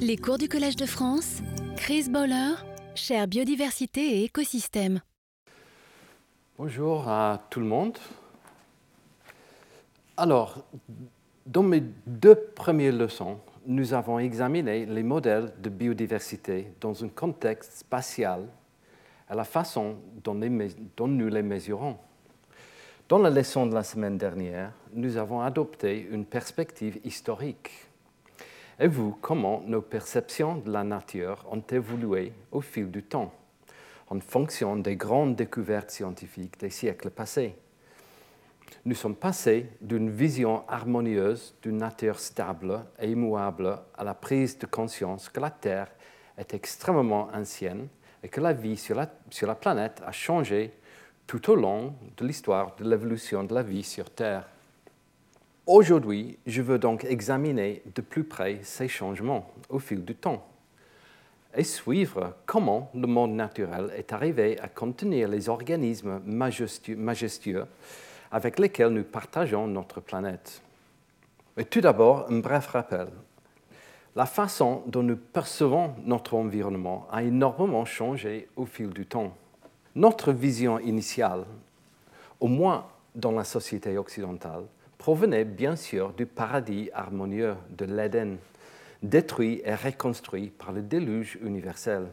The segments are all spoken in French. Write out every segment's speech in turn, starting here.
Les cours du Collège de France, Chris Bowler, chère biodiversité et écosystème. Bonjour à tout le monde. Alors, dans mes deux premières leçons, nous avons examiné les modèles de biodiversité dans un contexte spatial et la façon dont nous les mesurons. Dans la leçon de la semaine dernière, nous avons adopté une perspective historique et vous, comment nos perceptions de la nature ont évolué au fil du temps, en fonction des grandes découvertes scientifiques des siècles passés? Nous sommes passés d'une vision harmonieuse d'une nature stable et immuable à la prise de conscience que la Terre est extrêmement ancienne et que la vie sur la, sur la planète a changé tout au long de l'histoire de l'évolution de la vie sur Terre. Aujourd'hui, je veux donc examiner de plus près ces changements au fil du temps et suivre comment le monde naturel est arrivé à contenir les organismes majestueux, avec lesquels nous partageons notre planète. Mais tout d'abord, un bref rappel. La façon dont nous percevons notre environnement a énormément changé au fil du temps. Notre vision initiale, au moins dans la société occidentale, provenait bien sûr du paradis harmonieux de l'Éden, détruit et reconstruit par le déluge universel.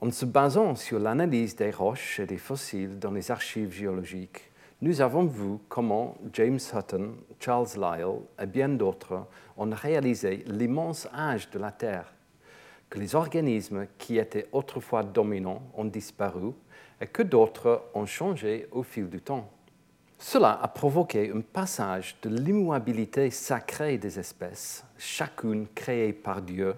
En se basant sur l'analyse des roches et des fossiles dans les archives géologiques, nous avons vu comment James Hutton, Charles Lyell et bien d'autres ont réalisé l'immense âge de la Terre, que les organismes qui étaient autrefois dominants ont disparu et que d'autres ont changé au fil du temps. Cela a provoqué un passage de l'immuabilité sacrée des espèces, chacune créée par Dieu,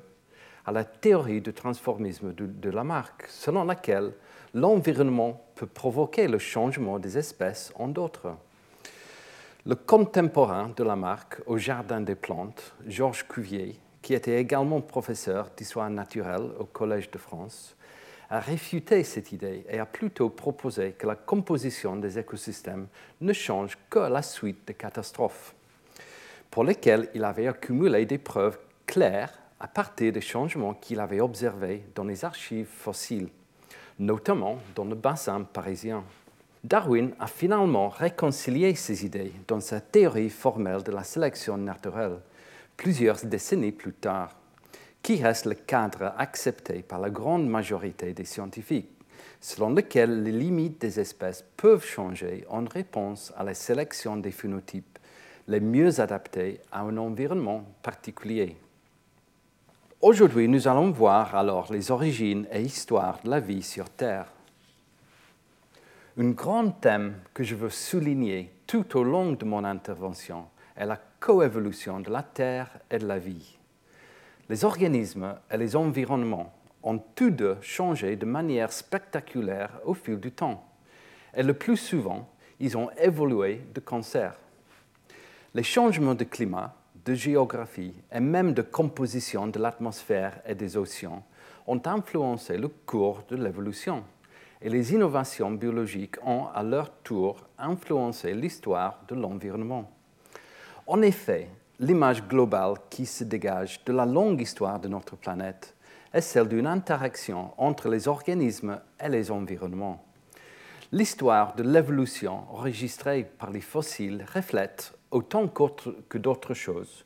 à la théorie du transformisme de, Lamarck, selon laquelle l'environnement peut provoquer le changement des espèces en d'autres. Le contemporain de Lamarck au Jardin des plantes, Georges Cuvier, qui était également professeur d'histoire naturelle au Collège de France, a réfuté cette idée et a plutôt proposé que la composition des écosystèmes ne change que la suite des catastrophes, pour lesquelles il avait accumulé des preuves claires à partir des changements qu'il avait observés dans les archives fossiles, notamment dans le bassin parisien. Darwin a finalement réconcilié ces idées dans sa théorie formelle de la sélection naturelle, plusieurs décennies plus tard qui reste le cadre accepté par la grande majorité des scientifiques, selon lequel les limites des espèces peuvent changer en réponse à la sélection des phénotypes les mieux adaptés à un environnement particulier. Aujourd'hui, nous allons voir alors les origines et histoires de la vie sur Terre. Un grand thème que je veux souligner tout au long de mon intervention est la coévolution de la Terre et de la vie les organismes et les environnements ont tous deux changé de manière spectaculaire au fil du temps. Et le plus souvent, ils ont évolué de concert. Les changements de climat, de géographie et même de composition de l'atmosphère et des océans ont influencé le cours de l'évolution. Et les innovations biologiques ont à leur tour influencé l'histoire de l'environnement. En effet, l'image globale qui se dégage de la longue histoire de notre planète est celle d'une interaction entre les organismes et les environnements. L'histoire de l'évolution enregistrée par les fossiles reflète, autant que d'autres choses,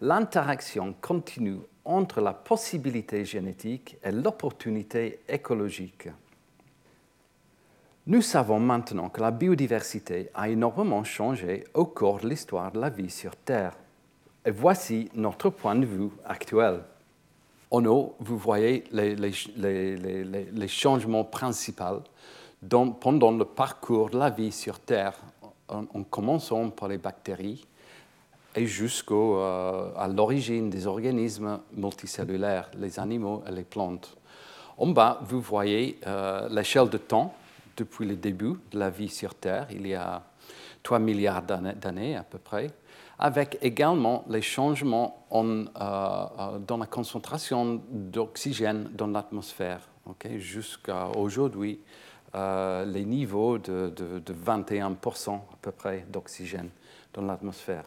l'interaction continue entre la possibilité génétique et l'opportunité écologique. Nous savons maintenant que la biodiversité a énormément changé au cours de l'histoire de la vie sur Terre. Et voici notre point de vue actuel. En haut, vous voyez les, changements principaux pendant le parcours de la vie sur Terre, en, commençant par les bactéries et jusqu'à euh, l'origine des organismes multicellulaires, les animaux et les plantes. En bas, vous voyez euh, l'échelle de temps depuis le début de la vie sur Terre, il y a 3 milliards d'années à peu près avec également les changements euh, euh, dans la concentration d'oxygène dans l'atmosphère. Jusqu'à aujourd'hui, euh, les niveaux de, 21% à peu près d'oxygène dans l'atmosphère.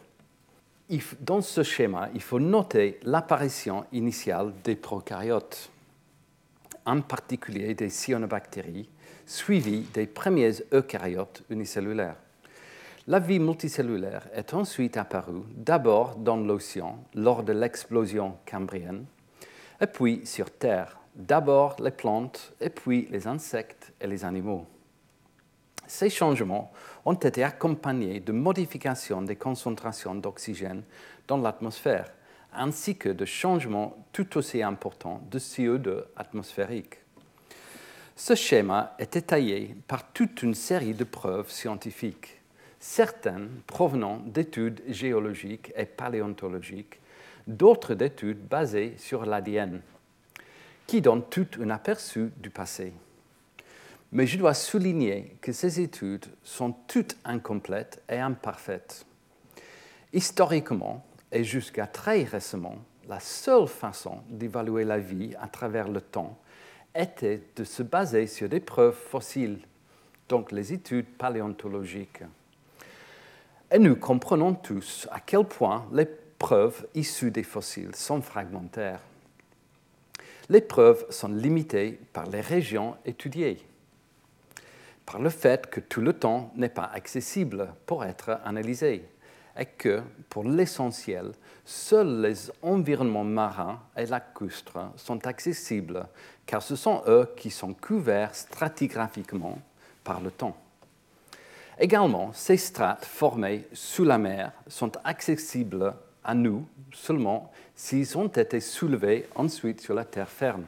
dans ce schéma, il faut noter l'apparition initiale des prokaryotes, en particulier des cyanobactéries, suivies des premiers eucaryotes unicellulaires. La vie multicellulaire est ensuite apparue d'abord dans l'océan lors de l'explosion cambrienne, et puis sur Terre, d'abord les plantes et puis les insectes et les animaux. Ces changements ont été accompagnés de modifications des concentrations d'oxygène dans l'atmosphère, ainsi que de changements tout aussi importants de CO2 atmosphérique. Ce schéma est détaillé par toute une série de preuves scientifiques, certaines provenant d'études géologiques et paléontologiques, d'autres d'études basées sur l'ADN, qui donnent tout un aperçu du passé. Mais je dois souligner que ces études sont toutes incomplètes et imparfaites. Historiquement, et jusqu'à très récemment, la seule façon d'évaluer la vie à travers le temps était de se baser sur des preuves fossiles, donc les études paléontologiques. Et nous comprenons tous à quel point les preuves issues des fossiles sont fragmentaires. Les preuves sont limitées par les régions étudiées par le fait que tout le temps n'est pas accessible pour être analysé et que, pour l'essentiel, seuls les environnements marins et lacustres sont accessibles, car ce sont eux qui sont couverts stratigraphiquement par le temps. Également, ces strates formées sous la mer sont accessibles à nous seulement s'ils ont été soulevés ensuite sur la terre ferme.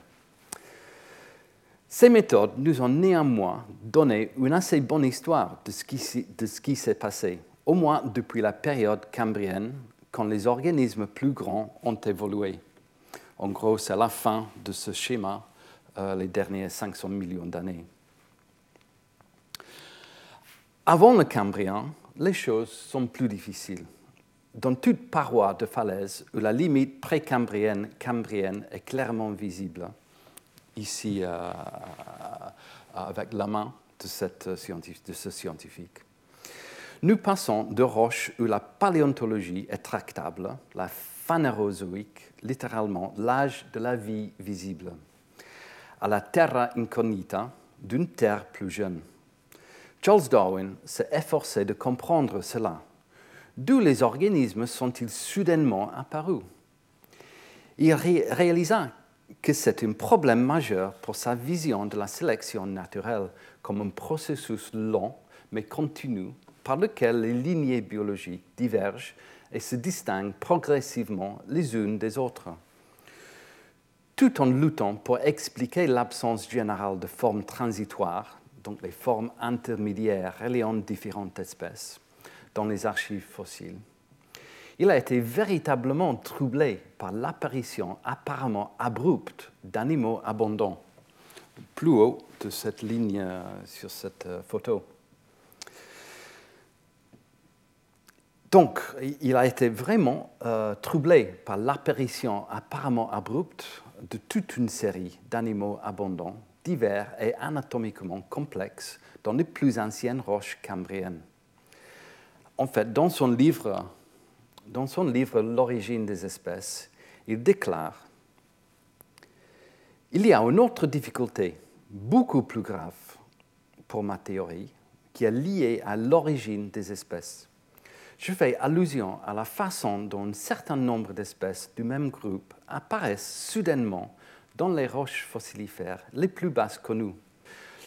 Ces méthodes nous ont néanmoins donné une assez bonne histoire de ce qui, s'est passé, au moins depuis la période cambrienne, quand les organismes plus grands ont évolué. En gros, c'est la fin de ce schéma, euh, les derniers 500 millions d'années. Avant le Cambrien, les choses sont plus difficiles. Dans toute paroi de falaise où la limite précambrienne cambrienne est clairement visible, ici euh, euh, avec la main de, cette de ce scientifique. Nous passons de roches où la paléontologie est tractable, la phanérozoïque, littéralement l'âge de la vie visible, à la terra incognita d'une terre plus jeune. Charles Darwin s'est efforcé de comprendre cela. D'où les organismes sont-ils soudainement apparus? Il réalisa que c'est un problème majeur pour sa vision de la sélection naturelle comme un processus long mais continu par lequel les lignées biologiques divergent et se distinguent progressivement les unes des autres. Tout en luttant pour expliquer l'absence générale de formes transitoires, donc les formes intermédiaires reliant différentes espèces, dans les archives fossiles, il a été véritablement troublé par l'apparition apparemment abrupte d'animaux abondants, plus haut de cette ligne euh, sur cette euh, photo. Donc, il a été vraiment euh, troublé par l'apparition apparemment abrupte de toute une série d'animaux abondants, divers et anatomiquement complexes dans les plus anciennes roches cambriennes. En fait, dans son livre dans son livre L'origine des espèces, il déclare Il y a une autre difficulté, beaucoup plus grave pour ma théorie, qui est liée à l'origine des espèces. Je fais allusion à la façon dont un certain nombre d'espèces du même groupe apparaissent soudainement dans les roches fossilifères les plus basses connues,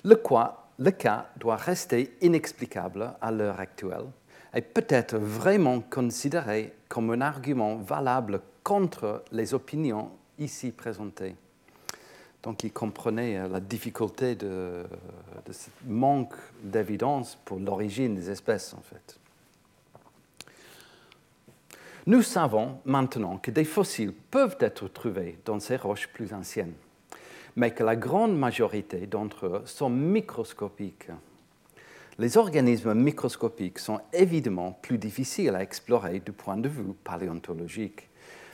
le, quoi, le cas doit rester inexplicable à l'heure actuelle est peut-être vraiment considéré comme un argument valable contre les opinions ici présentées. Donc il comprenait euh, la difficulté de, ce manque d'évidence pour l'origine des espèces, en fait. Nous savons maintenant que des fossiles peuvent être trouvés dans ces roches plus anciennes, mais que la grande majorité d'entre eux sont microscopiques les organismes microscopiques sont évidemment plus difficiles à explorer du point de vue paléontologique,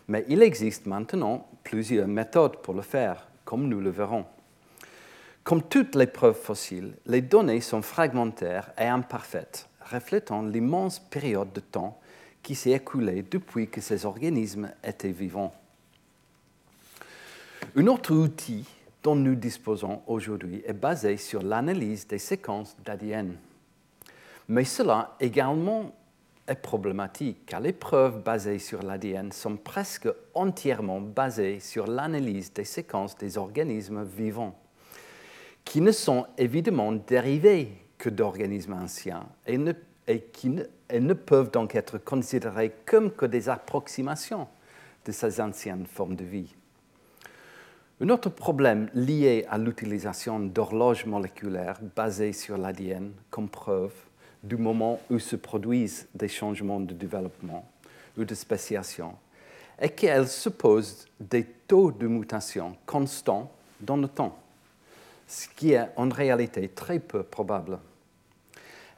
mais il existe maintenant plusieurs méthodes pour le faire, comme nous le verrons. Comme toutes les preuves fossiles, les données sont fragmentaires et imparfaites, reflétant l'immense période de temps qui s'est écoulé depuis que ces organismes étaient vivants. Un autre outil dont nous disposons aujourd'hui est basé sur l'analyse des séquences d'ADN. Mais cela également est problématique car les preuves basées sur l'ADN sont presque entièrement basées sur l'analyse des séquences des organismes vivants, qui ne sont évidemment dérivés que d'organismes anciens et, qui ne, peuvent donc être considérés comme que des approximations de ces anciennes formes de vie. Un autre problème lié à l'utilisation d'horloges moléculaires basées sur l'ADN comme preuve du moment où se produisent des changements de développement ou de spéciation est qu'elles supposent des taux de mutation constants dans le temps, ce qui est en réalité très peu probable.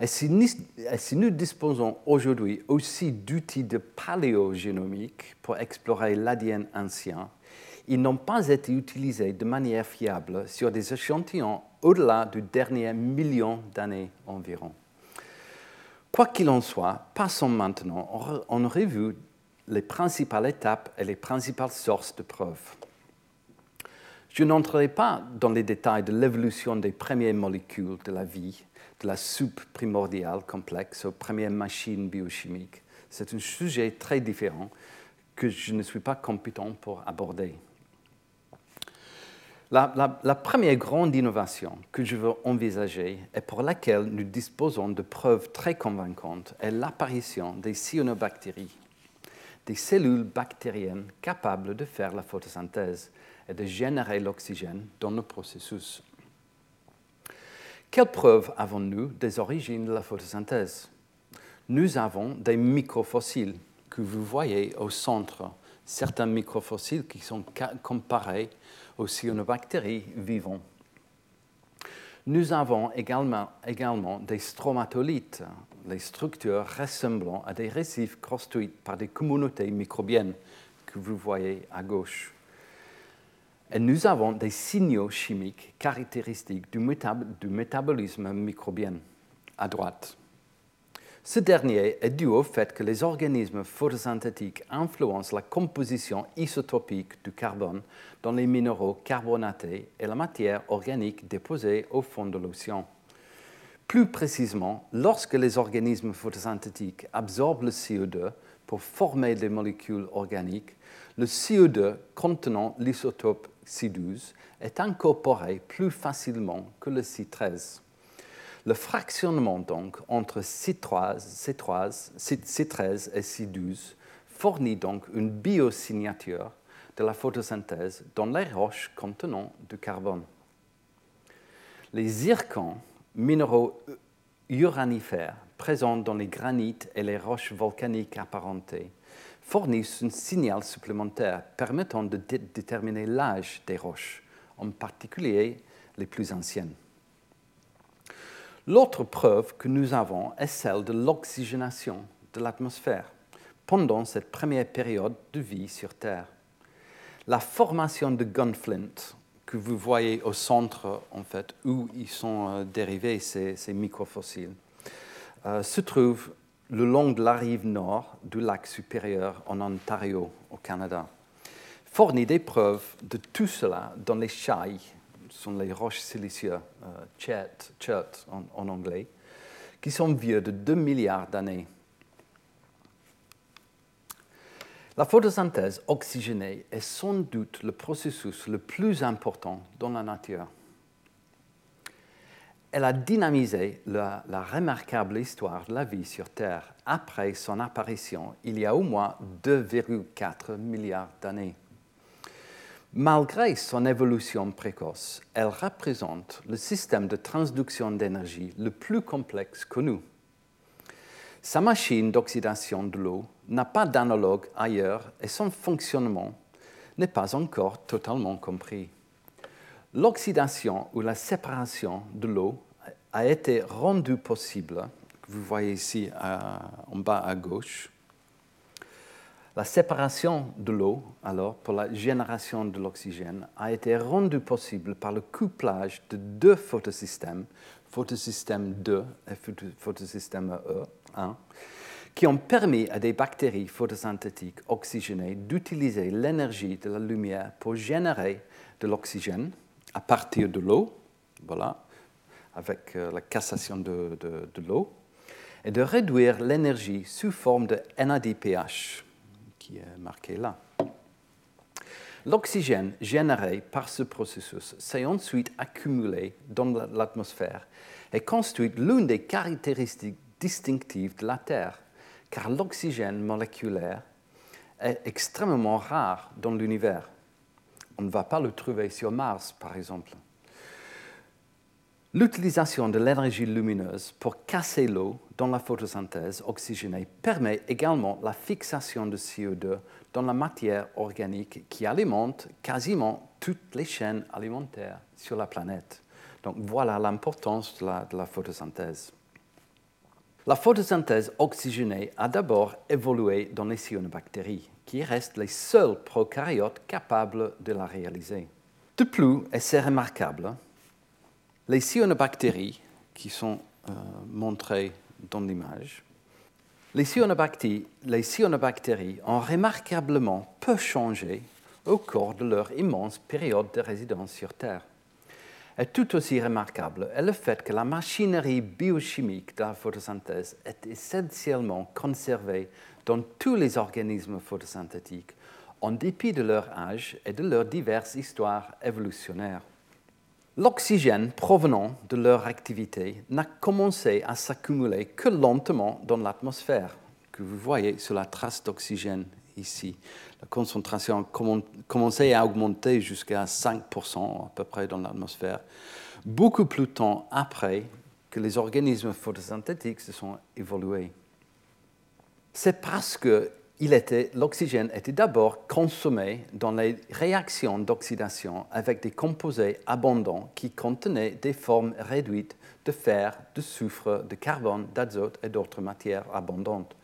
Et si nous, disposons aujourd'hui aussi d'outils de paléogénomique pour explorer l'ADN ancien, ils n'ont pas été utilisés de manière fiable sur des échantillons au-delà du dernier million d'années environ. Quoi qu'il en soit, passons maintenant en revue les principales étapes et les principales sources de preuves. Je n'entrerai pas dans les détails de l'évolution des premières molécules de la vie, de la soupe primordiale complexe aux premières machines biochimiques. C'est un sujet très différent que je ne suis pas compétent pour aborder. La, première grande innovation que je veux envisager et pour laquelle nous disposons de preuves très convaincantes est l'apparition des cyanobactéries, des cellules bactériennes capables de faire la photosynthèse et de générer l'oxygène dans le processus. Quelles preuves avons-nous des origines de la photosynthèse? Nous avons des microfossiles que vous voyez au centre, certains microfossiles qui sont comparés aux cyanobactéries vivants. Nous avons également, également des stromatolites, les structures ressemblant à des récifs construits par des communautés microbiennes que vous voyez à gauche. Et nous avons des signaux chimiques caractéristiques du, métabolisme microbien à droite. Ce dernier est dû au fait que les organismes photosynthétiques influencent la composition isotopique du carbone dans les minéraux carbonatés et la matière organique déposée au fond de l'océan. Plus précisément, lorsque les organismes photosynthétiques absorbent le CO2 pour former des molécules organiques, le CO2 contenant l'isotope C12 est incorporé plus facilement que le C13. Le fractionnement donc entre C13, C13, et C12 fournit donc une biosignature de la photosynthèse dans les roches contenant du carbone. Les zircons, minéraux uranifères présents dans les granites et les roches volcaniques apparentées, fournissent un signal supplémentaire permettant de déterminer l'âge des roches, en particulier les plus anciennes. L'autre preuve que nous avons est celle de l'oxygénation de l'atmosphère pendant cette première période de vie sur Terre. La formation de gunflint que vous voyez au centre, en fait, où ils sont euh, dérivés, ces, microfossiles, euh, se trouve le long de la rive nord du lac supérieur en Ontario, au Canada. Fournit des preuves de tout cela dans les chailles sont les roches silicieuses, euh, chert, en, anglais, qui sont vieux de 2 milliards d'années. La photosynthèse oxygénée est sans doute le processus le plus important dans la nature. Elle a dynamisé la, remarquable histoire de la vie sur Terre après son apparition il y a au moins 2,4 milliards d'années. Malgré son évolution précoce, elle représente le système de transduction d'énergie le plus complexe connu. Sa machine d'oxydation de l'eau n'a pas d'analogue ailleurs et son fonctionnement n'est pas encore totalement compris. L'oxydation ou la séparation de l'eau a été rendue possible, vous voyez ici en bas à gauche, la séparation de l'eau, alors, pour la génération de l'oxygène, a été rendue possible par le couplage de deux photosystèmes, photosystème 2 et photosystème E1, qui ont permis à des bactéries photosynthétiques oxygénées d'utiliser l'énergie de la lumière pour générer de l'oxygène à partir de l'eau, voilà, avec euh, la cassation de, de l'eau, et de réduire l'énergie sous forme de NADPH, qui est marqué là. L'oxygène généré par ce processus s'est ensuite accumulé dans l'atmosphère et constitue l'une des caractéristiques distinctives de la Terre, car l'oxygène moléculaire est extrêmement rare dans l'univers. On ne va pas le trouver sur Mars, par exemple. L'utilisation de l'énergie lumineuse pour casser l'eau dans la photosynthèse oxygénée permet également la fixation de CO2 dans la matière organique qui alimente quasiment toutes les chaînes alimentaires sur la planète. Donc voilà l'importance de la, photosynthèse. La photosynthèse oxygénée a d'abord évolué dans les cyanobactéries, qui restent les seuls prokaryotes capables de la réaliser. De plus, et c'est remarquable, les cyanobactéries, qui sont euh, montrées dans l'image, les cyanobactéries, les cyanobactéries ont remarquablement peu changé au cours de leur immense période de résidence sur Terre. Et tout aussi remarquable est le fait que la machinerie biochimique de la photosynthèse est essentiellement conservée dans tous les organismes photosynthétiques, en dépit de leur âge et de leurs diverses histoires évolutionnaires. L'oxygène provenant de leur activité n'a commencé à s'accumuler que lentement dans l'atmosphère, que vous voyez sur la trace d'oxygène ici. La concentration a commencé à augmenter jusqu'à 5% à peu près dans l'atmosphère, beaucoup plus temps après que les organismes photosynthétiques se sont évolués. C'est parce que l'oxygène était d'abord consommé dans les réactions d'oxydation avec des composés abondants qui contenaient des formes réduites de fer, de soufre, de carbone, d'azote et d'autres matières abondantes.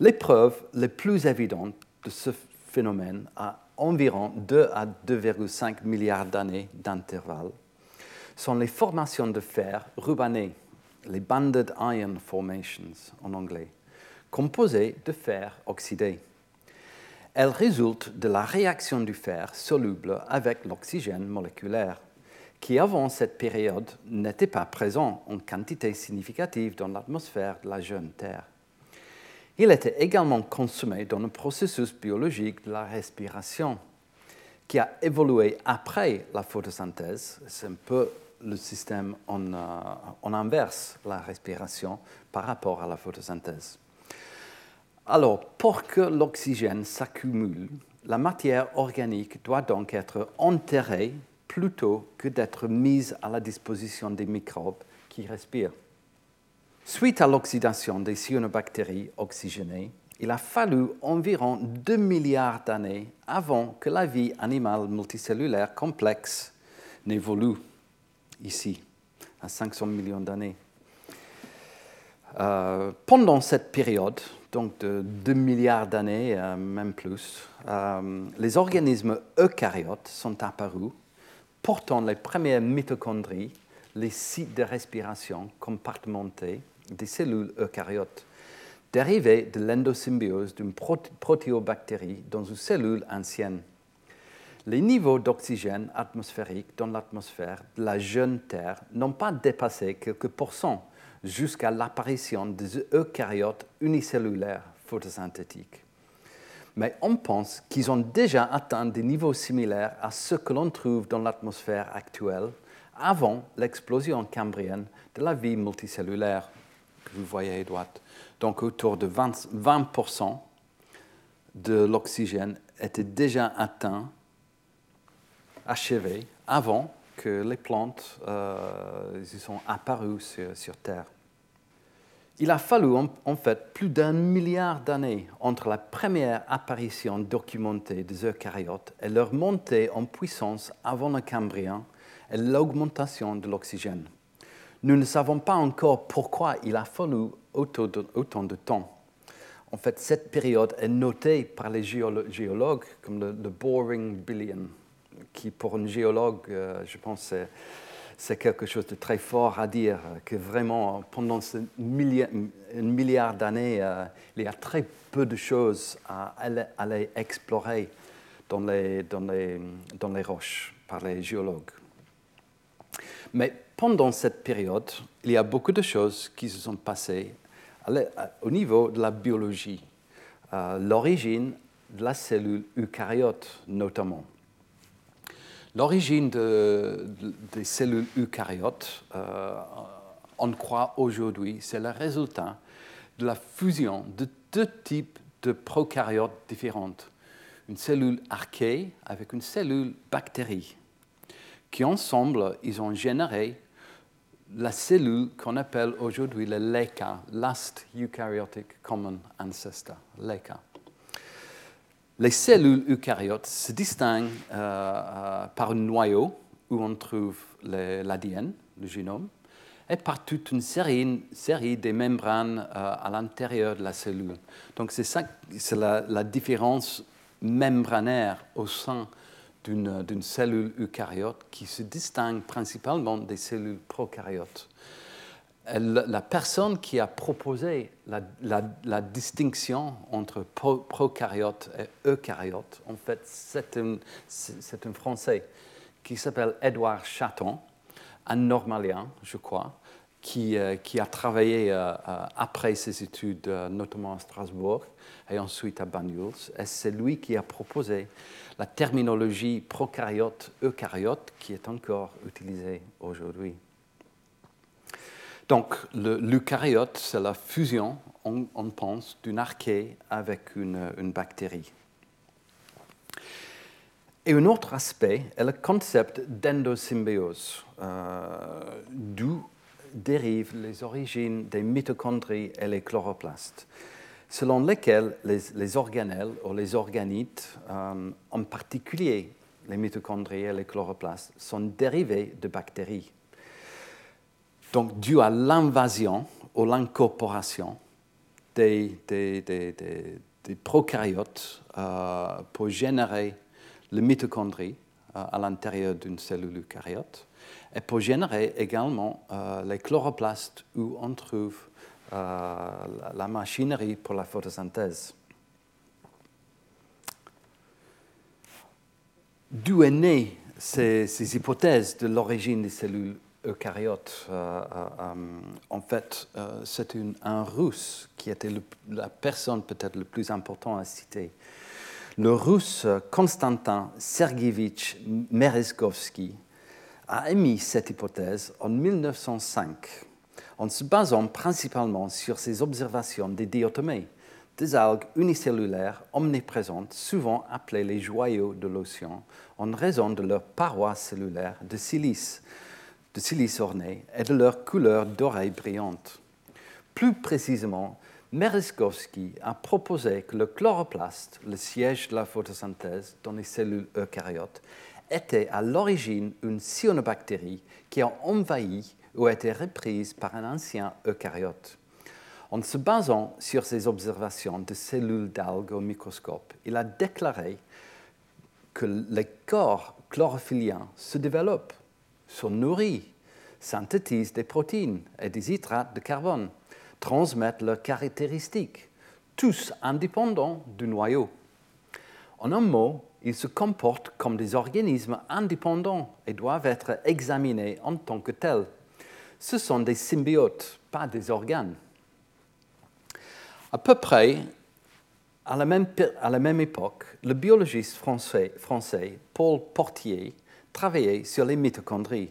Les preuves les plus évidentes de ce phénomène à environ 2 à 2,5 milliards d'années d'intervalle sont les formations de fer rubané, les banded iron formations en anglais composée de fer oxydé. Elle résulte de la réaction du fer soluble avec l'oxygène moléculaire, qui avant cette période n'était pas présent en quantité significative dans l'atmosphère de la jeune Terre. Il était également consommé dans le processus biologique de la respiration, qui a évolué après la photosynthèse. C'est un peu le système en, euh, en inverse, la respiration, par rapport à la photosynthèse. Alors, pour que l'oxygène s'accumule, la matière organique doit donc être enterrée plutôt que d'être mise à la disposition des microbes qui respirent. Suite à l'oxydation des cyanobactéries oxygénées, il a fallu environ 2 milliards d'années avant que la vie animale multicellulaire complexe n'évolue ici, à 500 millions d'années. Euh, pendant cette période, donc de 2 milliards d'années, euh, même plus, euh, les organismes eucaryotes sont apparus, portant les premières mitochondries, les sites de respiration compartimentés des cellules eucaryotes, dérivées de l'endosymbiose d'une protéobactérie dans une cellule ancienne. Les niveaux d'oxygène atmosphérique dans l'atmosphère de la jeune Terre n'ont pas dépassé quelques pourcents jusqu'à l'apparition des eucaryotes unicellulaires photosynthétiques. Mais on pense qu'ils ont déjà atteint des niveaux similaires à ceux que l'on trouve dans l'atmosphère actuelle avant l'explosion cambrienne de la vie multicellulaire vous voyez à droite. Donc autour de 20%, de l'oxygène était déjà atteint, achevé, avant que les plantes euh, sont apparues sur, Terre. Il a fallu en, fait plus d'un milliard d'années entre la première apparition documentée des eucaryotes et leur montée en puissance avant le Cambrien et l'augmentation de l'oxygène. Nous ne savons pas encore pourquoi il a fallu autant de, temps. En fait, cette période est notée par les géologues comme le, Boring Billion qui pour un géologue, euh, je pense, c'est quelque chose de très fort à dire, que vraiment, pendant ce milliard, d'années, euh, il y a très peu de choses à aller, explorer dans les roches par les géologues. Mais pendant cette période, il y a beaucoup de choses qui se sont passées au niveau de la biologie, euh, l'origine de la cellule eucaryote notamment. L'origine des cellules eucaryotes, euh, on croit aujourd'hui, c'est le résultat de la fusion de deux types de prokaryotes différentes. Une cellule archée avec une cellule bactérie, qui ensemble, ils ont généré la cellule qu'on appelle aujourd'hui le LECA, Last Eukaryotic Common Ancestor, LECA. Les cellules eucaryotes se distinguent euh, euh, par un noyau où on trouve l'ADN, le génome, et par toute une série, série de membranes euh, à l'intérieur de la cellule. Donc c'est ça, c'est la, la, différence membranaire au sein d'une cellule eucaryote qui se distingue principalement des cellules prokaryotes. La personne qui a proposé la, distinction entre prokaryote et eucaryote, en fait, c'est un, Français qui s'appelle Edouard Chaton, un Normalien, je crois, qui, euh, a travaillé euh, euh, après ses études, notamment à Strasbourg et ensuite à Banyuls. Et c'est lui qui a proposé la terminologie prokaryote-eucaryote qui est encore utilisée aujourd'hui. Donc, l'eucaryote, c'est la fusion, on, pense, d'une archée avec une, une, bactérie. Et un autre aspect est le concept d'endosymbiose, euh, d'où dérivent les origines des mitochondries et les chloroplastes selon lesquels les, organelles ou les organites, euh, en particulier les mitochondries et les chloroplastes, sont dérivés de bactéries. Donc, dû à l'invasion ou l'incorporation des, prokaryotes euh, pour générer le mitochondrie euh, à l'intérieur d'une cellule eucaryote et pour générer également les chloroplastes où on trouve la machinerie pour la photosynthèse. D'où est née ces, hypothèses de l'origine des cellules eucaryotes? Euh, euh, En fait, c'est un russe qui était la personne peut-être le plus important à citer. Le russe Konstantin Sergeyevich Merezkovsky a émis cette hypothèse en 1905 en se basant principalement sur ses observations des diatomées, des algues unicellulaires omniprésentes, souvent appelées les joyaux de l'océan, en raison de leur paroi cellulaire de silice, de silice orné et de leur couleur dorée brillante. Plus précisément, Merezkovsky a proposé que le chloroplaste, le siège de la photosynthèse dans les cellules eucaryotes, était à l'origine une cyanobactérie qui a envahi ou a été reprise par un ancien eucaryote. En se basant sur ses observations de cellules d'algues au microscope, il a déclaré que les corps chlorophylliens se développent, sont nourris, synthétisent des protéines et des hydrates de carbone, transmettent leurs caractéristiques, tous indépendants du noyau. En un mot, ils se comportent comme des organismes indépendants et doivent être examinés en tant que tels ce sont des symbiotes, pas des organes. À peu près à la même, époque, le biologiste français, français Paul Portier travaillait sur les mitochondries.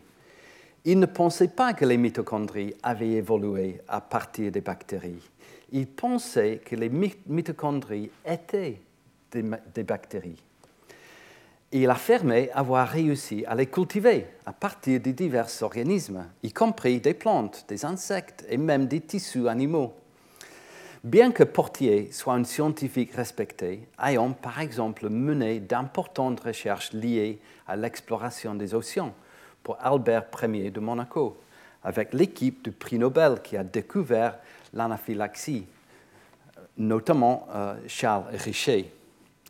Il ne pensait pas que les mitochondries avaient évolué à partir des bactéries. Il pensait que les mitochondries étaient des bactéries il affirmait avoir réussi à les cultiver à partir de divers organismes, y compris des plantes, des insectes et même des tissus animaux. Bien que Portier soit un scientifique respecté, ayant par exemple mené d'importantes recherches liées à l'exploration des océans pour Albert Ier de Monaco, avec l'équipe du prix Nobel qui a découvert l'anaphylaxie, notamment euh, Charles Richer,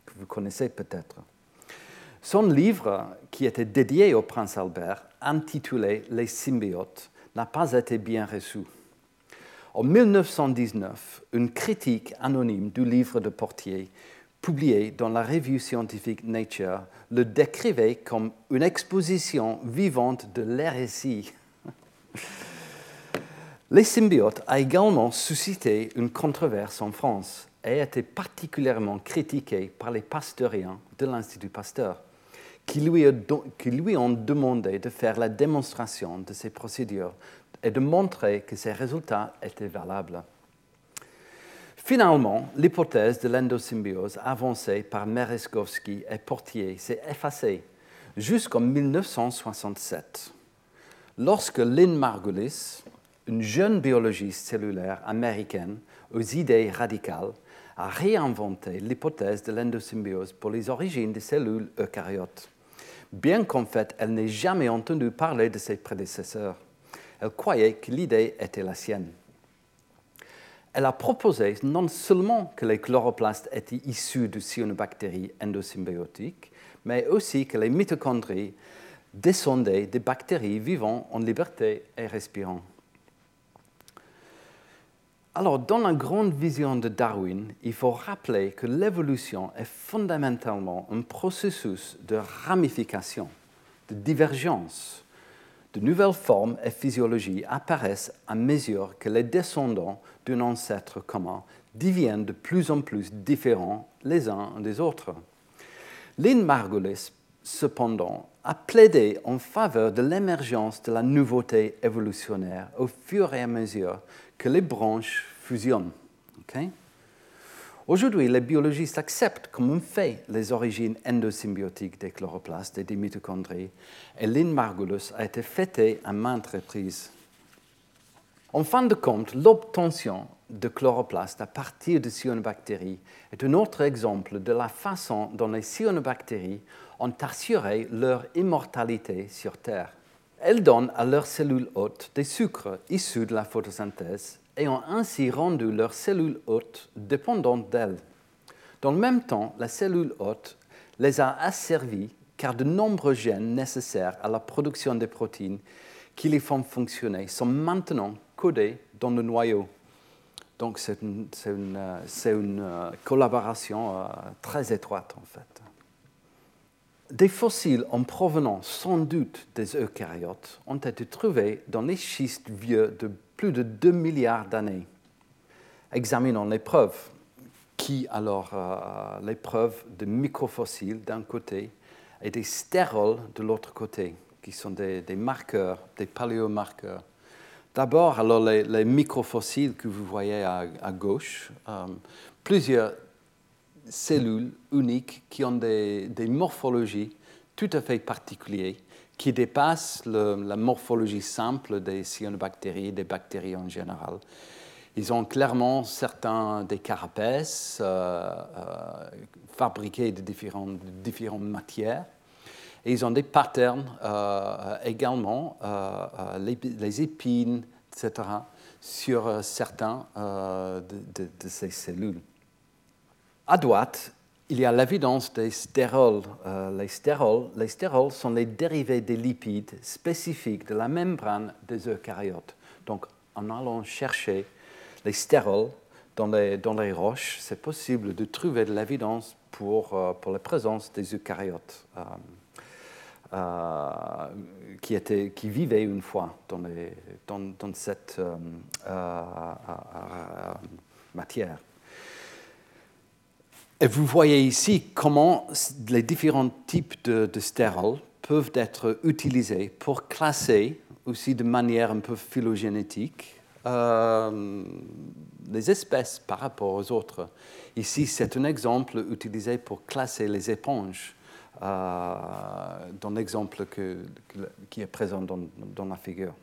que vous connaissez peut-être. Son livre, qui était dédié au prince Albert, intitulé Les symbiotes, n'a pas été bien reçu. En 1919, une critique anonyme du livre de Portier, publié dans la revue scientifique Nature, le décrivait comme une exposition vivante de l'hérésie. Les symbiotes a également suscité une controverse en France et a été particulièrement critiqué par les pasteuriens de l'Institut Pasteur, qui lui, ont demandé de faire la démonstration de ces procédures et de montrer que ces résultats étaient valables. Finalement, l'hypothèse de l'endosymbiose avancée par Merezkowski et Portier s'est effacée jusqu'en 1967, lorsque Lynn Margulis, une jeune biologiste cellulaire américaine aux idées radicales, a réinventé l'hypothèse de l'endosymbiose pour les origines des cellules eucaryotes, bien qu'en fait elle n'ait jamais entendu parler de ses prédécesseurs. Elle croyait que l'idée était la sienne. Elle a proposé non seulement que les chloroplastes étaient issus de cyanobactéries endosymbiotiques, mais aussi que les mitochondries descendaient des bactéries vivant en liberté et respirant. Alors, dans la grande vision de Darwin, il faut rappeler que l'évolution est fondamentalement un processus de ramification, de divergence de nouvelles formes et physiologies apparaissent à mesure que les descendants d'un ancêtre commun deviennent de plus en plus différents les uns des autres. Lynn Margulis, cependant, a plaidé en faveur de l'émergence de la nouveauté évolutionnaire au fur et à mesure que les branches fusionnent. Aujourd'hui, les biologistes acceptent comme un fait les origines endosymbiotiques des chloroplastes et des mitochondries, et Lynn Margulis a été fêtée à maintes reprises. En fin de compte, l'obtention de chloroplastes à partir de cyanobactéries est un autre exemple de la façon dont les cyanobactéries ont assuré leur immortalité sur Terre. Elles donnent à leurs cellules hôtes des sucres issus de la photosynthèse et ont ainsi rendu leurs cellules hôtes dépendantes d'elles. Dans le même temps, la cellule hôte les a asservies car de nombreux gènes nécessaires à la production des protéines qui les font fonctionner sont maintenant codés dans le noyau. Donc c'est une, une, une, euh, collaboration euh, très étroite en fait. Des fossiles en provenance sans doute des eucaryotes ont été trouvés dans les schistes vieux de plus de 2 milliards d'années. Examinons les preuves. Qui alors euh, les preuves de microfossiles d'un côté et des stérols de l'autre côté, qui sont des, marqueurs, des paléomarqueurs. D'abord, alors les, microfossiles que vous voyez à, gauche, euh, plusieurs cellules uniques qui ont des, morphologies tout à fait particulières qui dépassent la morphologie simple des cyanobactéries, des bactéries en général. Ils ont clairement certains des carapaces euh, euh, fabriqués de différentes, différentes, matières. Et ils ont des patterns euh, également, les, les, épines, etc., sur certains de, ces cellules. À droite, il y a l'évidence des stérols. Euh, les, stérols. les stérols sont les dérivés des lipides spécifiques de la membrane des eucaryotes. Donc, en allant chercher les stérols dans les, dans les roches, c'est possible de trouver de l'évidence pour, euh, pour la présence des eucaryotes euh, qui, étaient, qui vivaient une fois dans, les, dans, dans cette matière. Et vous voyez ici comment les différents types de, de stérols peuvent être utilisés pour classer aussi de manière un peu phylogénétique euh, les espèces par rapport aux autres. Ici, c'est un exemple utilisé pour classer les éponges euh, dans l'exemple qui est présent dans, dans la figure.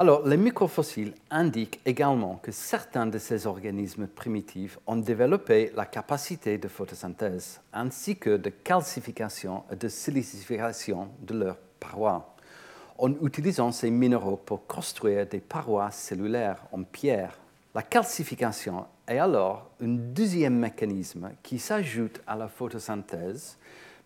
Alors, les microfossiles indiquent également que certains de ces organismes primitifs ont développé la capacité de photosynthèse, ainsi que de calcification et de silicification de leurs parois, en utilisant ces minéraux pour construire des parois cellulaires en pierre. La calcification est alors un deuxième mécanisme qui s'ajoute à la photosynthèse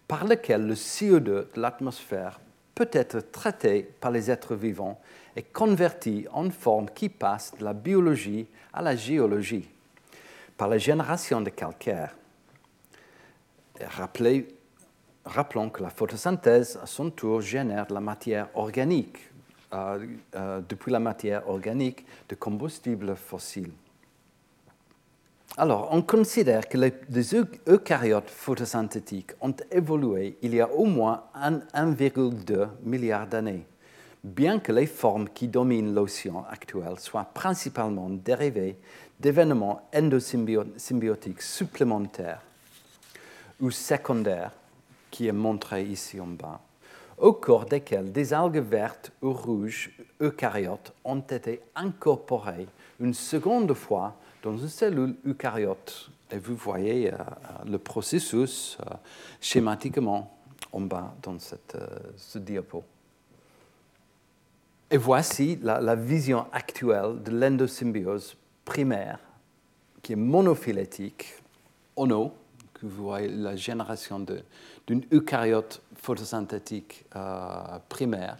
par lequel le CO2 de l'atmosphère peut être traité par les êtres vivants et converti en forme qui passe de la biologie à la géologie par la génération de calcaire. rappelons que la photosynthèse, à son tour, génère de la matière organique, euh, euh, depuis la matière organique de combustibles fossiles. Alors, on considère que les, eucaryotes photosynthétiques ont évolué il y a au moins 1,2 milliard d'années, bien que les formes qui dominent l'océan actuel soient principalement dérivées d'événements endosymbiotiques supplémentaires ou secondaires, qui est montré ici en bas, au cours desquels des algues vertes ou rouges eucaryotes ont été incorporées une seconde fois dans une cellule eucaryote. Et vous voyez euh, le processus euh, schématiquement en bas dans cette, euh, ce diapo. Et voici la, vision actuelle de l'endosymbiose primaire, qui est monophylétique, en eau, que vous voyez la génération d'une eucaryote photosynthétique primaire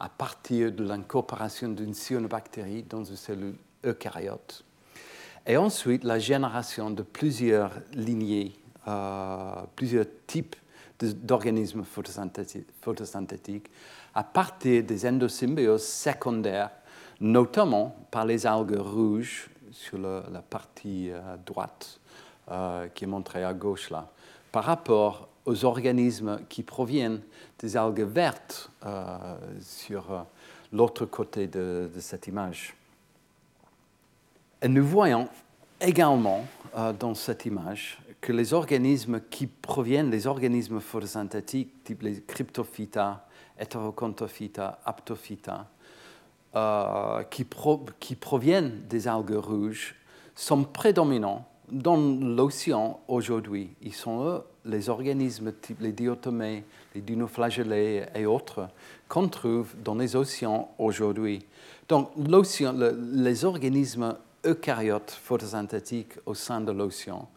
à partir de l'incorporation d'une cyanobactérie dans une cellule eucaryote. Et ensuite, la génération de plusieurs lignées, euh, plusieurs types d'organismes photosynthétiques à partir des endosymbioses secondaires, notamment par les algues rouges sur la partie euh, droite, euh, qui est montrée à gauche là, par rapport aux organismes qui proviennent des algues vertes sur l'autre côté de cette image. Et nous voyons également euh, dans cette image que les organismes qui proviennent, les organismes photosynthétiques, type les cryptophyta, heterocontophyta, aptophyta, euh, qui, proviennent des algues rouges, sont prédominants dans l'océan aujourd'hui. Ils sont eux les organismes type les diatomées, les dinoflagellés et autres qu'on trouve dans les océans aujourd'hui. Donc les organismes eucaryotes photosynthétiques au sein de l'océan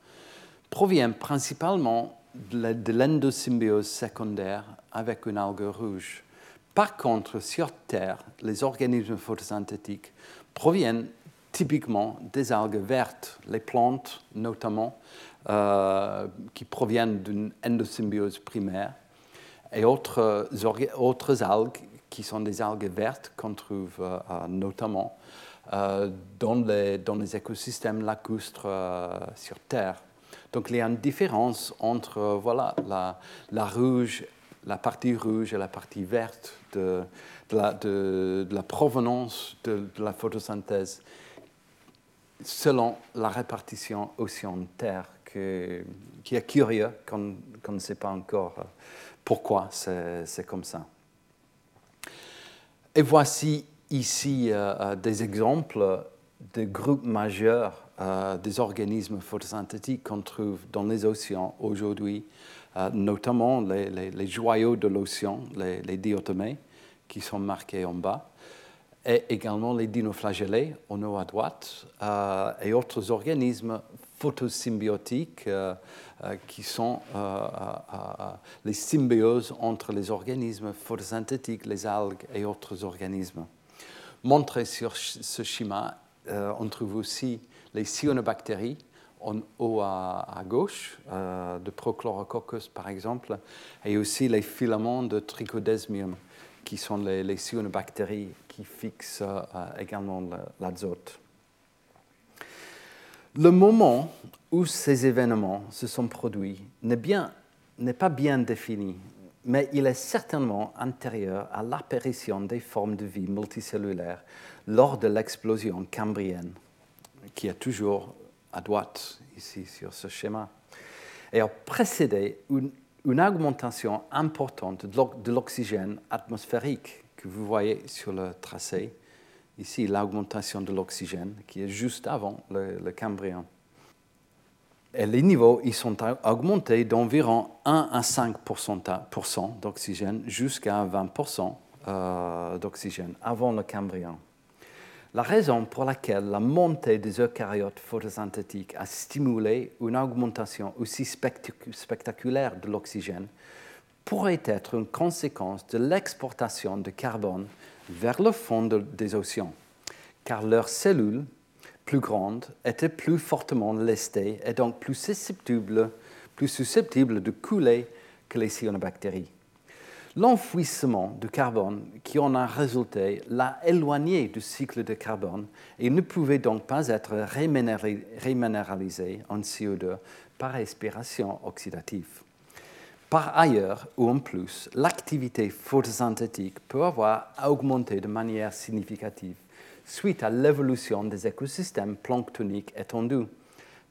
proviennent principalement de l'endosymbiose secondaire avec une algue rouge. Par contre, sur Terre, les organismes photosynthétiques proviennent typiquement des algues vertes, les plantes notamment, euh, qui proviennent d'une endosymbiose primaire, et autres, autres, algues qui sont des algues vertes qu'on trouve euh, notamment euh, dans, les, écosystèmes lacustres euh, sur Terre. Donc il y a une différence entre euh, voilà, la, la, rouge, la partie rouge et la partie verte de, la, provenance de, la photosynthèse selon la répartition océan-terre, qui est curieux, qu'on ne sait pas encore pourquoi c'est comme ça. Et voici ici euh, euh, des exemples de groupes majeurs euh, des organismes photosynthétiques qu'on trouve dans les océans aujourd'hui, notamment les, joyaux de l'océan, les, diatomées, qui sont marqués en bas, et également les dinoflagellés en haut à droite, et autres organismes photosymbiotiques qui sont les symbioses entre les organismes photosynthétiques, les algues et autres organismes. Montré sur ce schéma, euh, on trouve aussi les cyanobactéries en haut à, gauche, euh, de Prochlorococcus par exemple, et aussi les filaments de Trichodesmium, qui sont les, cyanobactéries qui fixent euh, également l'azote. Le moment où ces événements se sont produits n'est pas bien défini mais il est certainement antérieur à l'apparition des formes de vie multicellulaires lors de l'explosion cambrienne, qui est toujours à droite ici sur ce schéma, et a précédé une, augmentation importante de l'oxygène atmosphérique que vous voyez sur le tracé. Ici, l'augmentation de l'oxygène qui est juste avant le, le Cambrien. Et les niveaux ils sont augmentés d'environ 1 à 5% d'oxygène jusqu'à 20% euh, d'oxygène avant le Cambrien. La raison pour laquelle la montée des eucaryotes photosynthétiques a stimulé une augmentation aussi spectaculaire de l'oxygène pourrait être une conséquence de l'exportation de carbone vers le fond des océans, car leurs cellules plus grandes étaient plus fortement lestées et donc plus susceptibles, plus susceptibles de couler que les cyanobactéries. L'enfouissement du carbone qui en a résulté l'a éloigné du cycle de carbone et ne pouvait donc pas être réminéralisé en CO2 par respiration oxydative. Par ailleurs, ou en plus, l'activité photosynthétique peut avoir augmenté de manière significative suite à l'évolution des écosystèmes planctoniques étendus,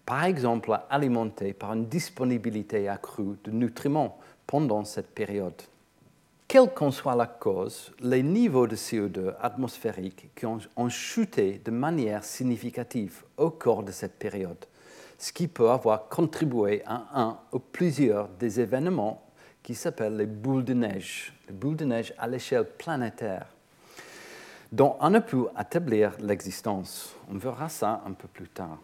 par exemple alimentés par une disponibilité accrue de nutriments pendant cette période. Quelle qu'en soit la cause, les niveaux de CO2 atmosphériques qui ont, chuté de manière significative au cours de cette période, ce qui peut avoir contribué à un ou plusieurs des événements qui s'appellent les boules de neige, les boules de neige à l'échelle planétaire, dont on a pu établir l'existence. On verra ça un peu plus tard.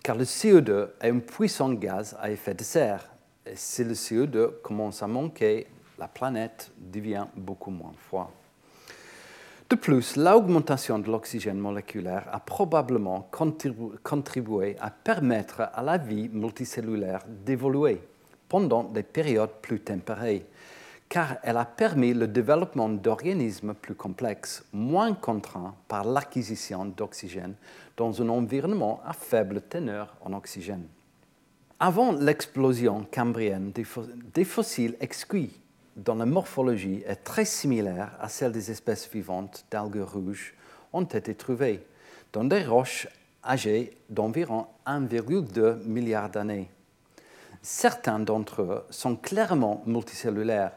Car le CO2 est un puissant gaz à effet de serre. Et si le CO2 commence à manquer la planète devient beaucoup moins froide. De plus, l'augmentation de l'oxygène moléculaire a probablement contribué à permettre à la vie multicellulaire d'évoluer pendant des périodes plus tempérées, car elle a permis le développement d'organismes plus complexes, moins contraints par l'acquisition d'oxygène dans un environnement à faible teneur en oxygène. Avant l'explosion cambrienne, des fossiles exquis dont la morphologie est très similaire à celle des espèces vivantes d'algues rouges, ont été trouvées dans des roches âgées d'environ 1,2 milliard d'années. Certains d'entre eux sont clairement multicellulaires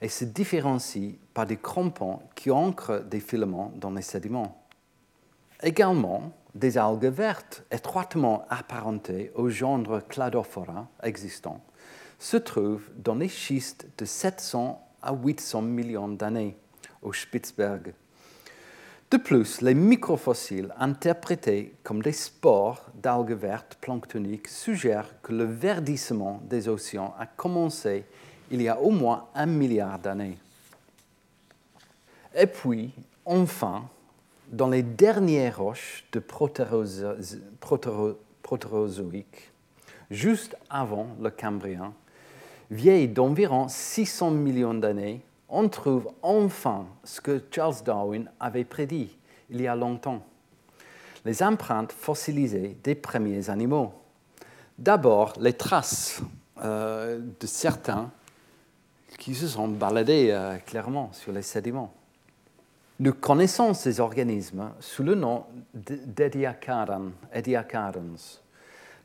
et se différencient par des crampons qui ancrent des filaments dans les sédiments. Également, des algues vertes étroitement apparentées au genre Cladophora existant se trouve dans les schistes de 700 à 800 millions d'années au Spitzberg. De plus, les microfossiles interprétés comme des spores d'algues vertes planctoniques suggèrent que le verdissement des océans a commencé il y a au moins un milliard d'années. Et puis, enfin, dans les dernières roches de protérozoïques, juste avant le Cambrien, vieille d'environ 600 millions d'années, on trouve enfin ce que Charles Darwin avait prédit il y a longtemps, les empreintes fossilisées des premiers animaux. D'abord, les traces euh, de certains qui se sont baladés euh, clairement sur les sédiments. Nous connaissons ces organismes sous le nom d'Ediacarans,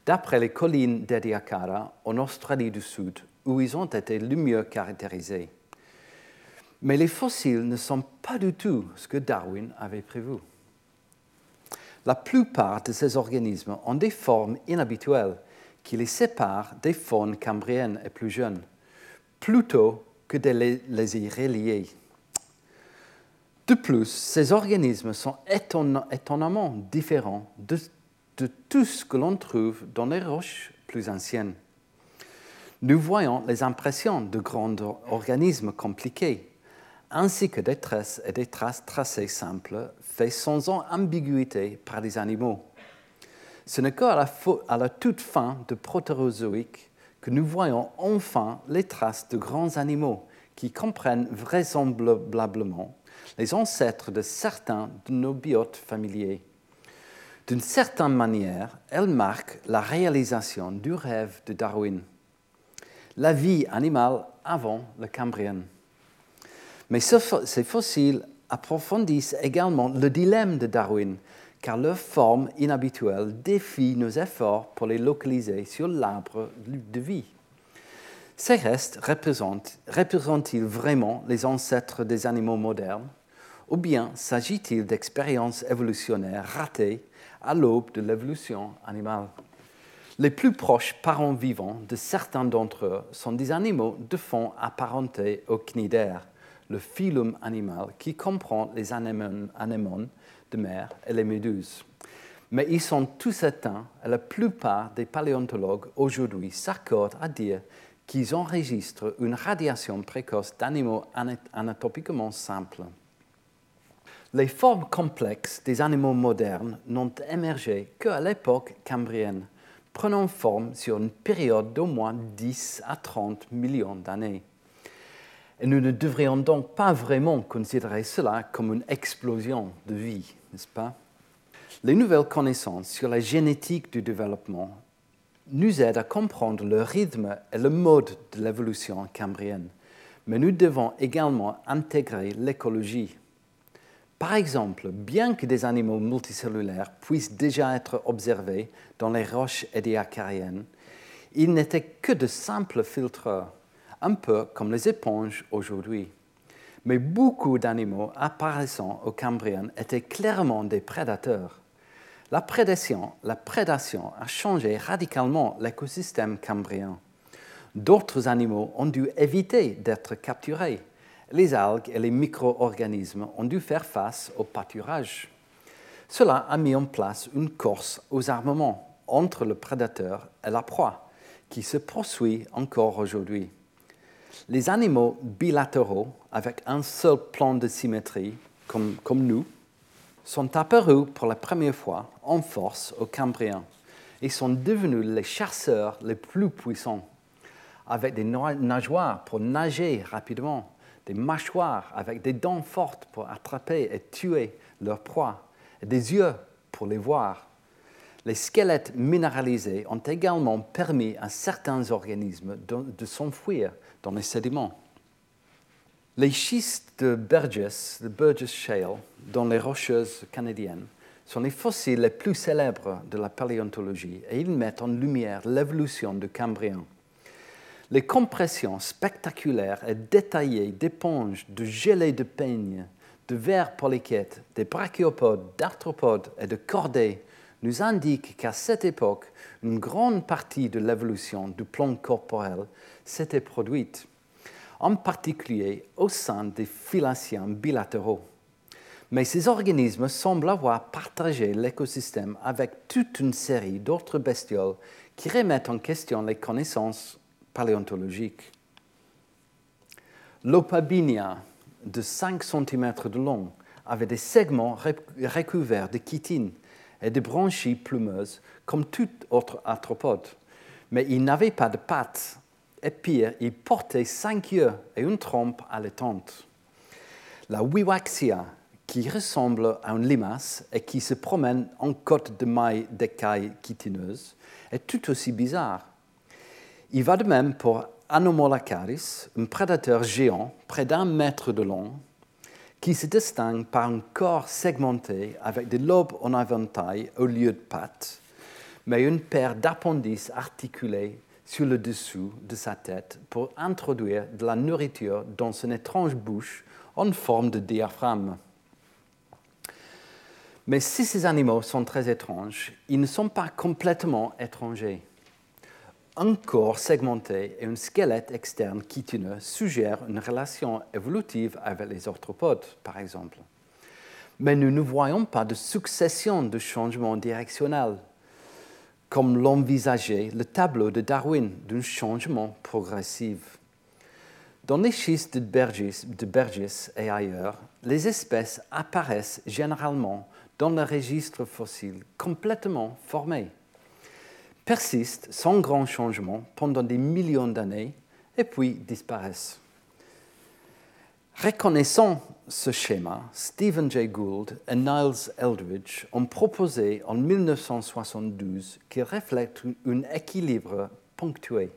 d'après les collines d'Ediacara en Australie du Sud où ils ont été le mieux caractérisés. Mais les fossiles ne sont pas du tout ce que Darwin avait prévu. La plupart de ces organismes ont des formes inhabituelles qui les séparent des faunes cambriennes et plus jeunes, plutôt que de les y relier. De plus, ces organismes sont étonnamment différents de, de tout ce que l'on trouve dans les roches plus anciennes nous voyons les impressions de grands organismes compliqués, ainsi que des traces et des traces tracées simples, faites sans ambiguïté par des animaux. Ce n'est qu'à la, à la toute fin de Protérozoïque que nous voyons enfin les traces de grands animaux qui comprennent vraisemblablement les ancêtres de certains de nos biotes familiers. D'une certaine manière, elles marquent la réalisation du rêve de Darwin la vie animale avant le Cambrien. Mais ces fossiles approfondissent également le dilemme de Darwin, car leur forme inhabituelle défie nos efforts pour les localiser sur l'arbre de vie. Ces restes représentent-ils vraiment les ancêtres des animaux modernes ou bien s'agit-il d'expériences évolutionnaires ratées à l'aube de l'évolution animale? Les plus proches parents vivants de certains d'entre eux sont des animaux de fond apparentés aux cnidaires, le phylum animal qui comprend les anémones de mer et les méduses. Mais ils sont tous éteints et la plupart des paléontologues aujourd'hui s'accordent à dire qu'ils enregistrent une radiation précoce d'animaux anatomiquement simples. Les formes complexes des animaux modernes n'ont émergé qu'à l'époque cambrienne, prenant forme sur une période d'au moins 10 à 30 millions d'années. Et nous ne devrions donc pas vraiment considérer cela comme une explosion de vie, n'est-ce pas? Les nouvelles connaissances sur la génétique du développement nous aident à comprendre le rythme et le mode de l'évolution cambrienne, mais nous devons également intégrer l'écologie. Par exemple, bien que des animaux multicellulaires puissent déjà être observés dans les roches édiacariennes, ils n'étaient que de simples filtreurs un peu comme les éponges aujourd'hui. Mais beaucoup d'animaux apparaissant au Cambrien étaient clairement des prédateurs. La prédation, la prédation a changé radicalement l'écosystème cambrien. D'autres animaux ont dû éviter d'être capturés. Les algues et les micro-organismes ont dû faire face au pâturage. Cela a mis en place une course aux armements entre le prédateur et la proie, qui se poursuit encore aujourd'hui. Les animaux bilatéraux, avec un seul plan de symétrie, comme, nous, sont apparus pour la première fois en force au Cambrien et sont devenus les chasseurs les plus puissants, avec des nageoires pour nager rapidement, des mâchoires avec des dents fortes pour attraper et tuer leur proie, et des yeux pour les voir. Les squelettes minéralisés ont également permis à certains organismes de s'enfuir dans les sédiments. Les schistes de Burgess, de Burgess Shale, dans les Rocheuses canadiennes, sont les fossiles les plus célèbres de la paléontologie et ils mettent en lumière l'évolution du Cambrien. Les compressions spectaculaires et détaillées d'éponges, de gelées de peigne, de vers polychètes, des brachiopodes, d'arthropodes et de cordées nous indiquent qu'à cette époque, une grande partie de l'évolution du plan corporel s'était produite, en particulier au sein des phylaciens bilatéraux. Mais ces organismes semblent avoir partagé l'écosystème avec toute une série d'autres bestioles qui remettent en question les connaissances paléontologiques. L'Opabinia, de 5 cm de long, avait des segments recouverts de chitine et de branchies plumeuses comme tout autre arthropode. Mais il n'avait pas de pattes et pire, il portait cinq yeux et une trompe allaitante. La Wiwaxia, qui ressemble à une limace et qui se promène en côte de mailles d'écailles chitineuses, est tout aussi bizarre. Il va de même pour Anomolacaris, un prédateur géant près d'un mètre de long, qui se distingue par un corps segmenté avec des lobes en éventail au lieu de pattes, mais une paire d'appendices articulés sur le dessous de sa tête pour introduire de la nourriture dans son étrange bouche en forme de diaphragme. Mais si ces animaux sont très étranges, ils ne sont pas complètement étrangers un corps segmenté et un squelette externe chitineux suggèrent une relation évolutive avec les arthropodes, par exemple. Mais nous ne voyons pas de succession de changements directionnels, comme l'envisageait le tableau de Darwin d'un changement progressif. Dans les schistes de Burgess, de et ailleurs, les espèces apparaissent généralement dans le registre fossile complètement formées persistent sans grand changement pendant des millions d'années et puis disparaissent. Reconnaissant ce schéma, Stephen Jay Gould et Niles Eldridge ont proposé en 1972 qu'il reflète un équilibre ponctué.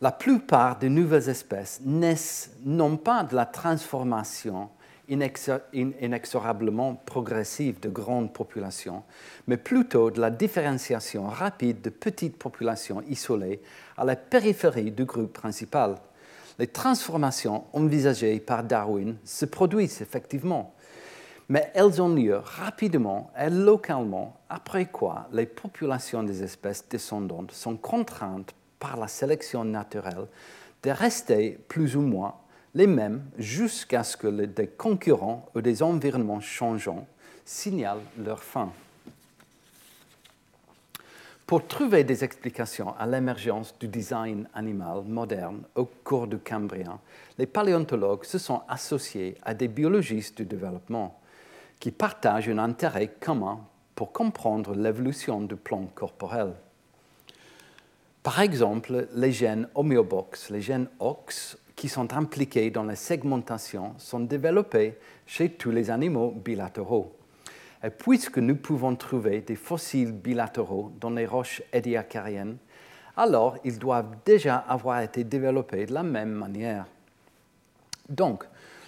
La plupart des nouvelles espèces naissent non pas de la transformation inexorablement progressive de grandes populations, mais plutôt de la différenciation rapide de petites populations isolées à la périphérie du groupe principal. Les transformations envisagées par Darwin se produisent effectivement, mais elles ont lieu rapidement et localement, après quoi les populations des espèces descendantes sont contraintes par la sélection naturelle de rester plus ou moins les mêmes jusqu'à ce que des concurrents ou des environnements changeants signalent leur fin. Pour trouver des explications à l'émergence du design animal moderne au cours du Cambrien, les paléontologues se sont associés à des biologistes du développement qui partagent un intérêt commun pour comprendre l'évolution du plan corporel. Par exemple, les gènes homéobox, les gènes OX, qui sont impliqués dans la segmentation, sont développés chez tous les animaux bilatéraux. Et puisque nous pouvons trouver des fossiles bilatéraux dans les roches édiacariennes, alors ils doivent déjà avoir été développés de la même manière. Donc,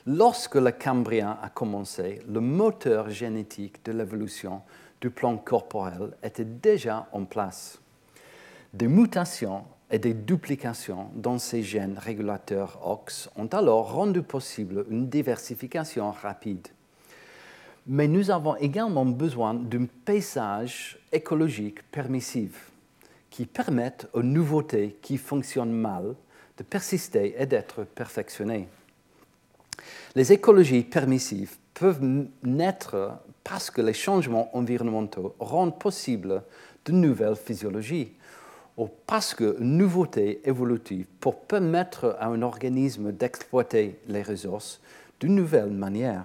lorsque le Cambrien a commencé, le moteur génétique de l'évolution du plan corporel était déjà en place. Des mutations et des duplications dans ces gènes régulateurs OX ont alors rendu possible une diversification rapide. Mais nous avons également besoin d'un paysage écologique permissif qui permette aux nouveautés qui fonctionnent mal de persister et d'être perfectionnées. Les écologies permissives peuvent naître parce que les changements environnementaux rendent possible de nouvelles physiologies ou parce que nouveauté évolutive pour permettre à un organisme d'exploiter les ressources d'une nouvelle manière.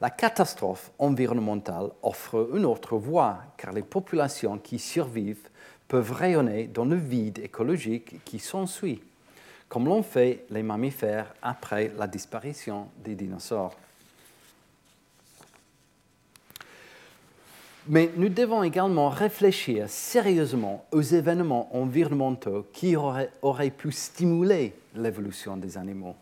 La catastrophe environnementale offre une autre voie car les populations qui survivent peuvent rayonner dans le vide écologique qui s'ensuit, comme l'ont fait les mammifères après la disparition des dinosaures. Mais nous devons également réfléchir sérieusement aux événements environnementaux qui auraient, pu stimuler l'évolution des animaux.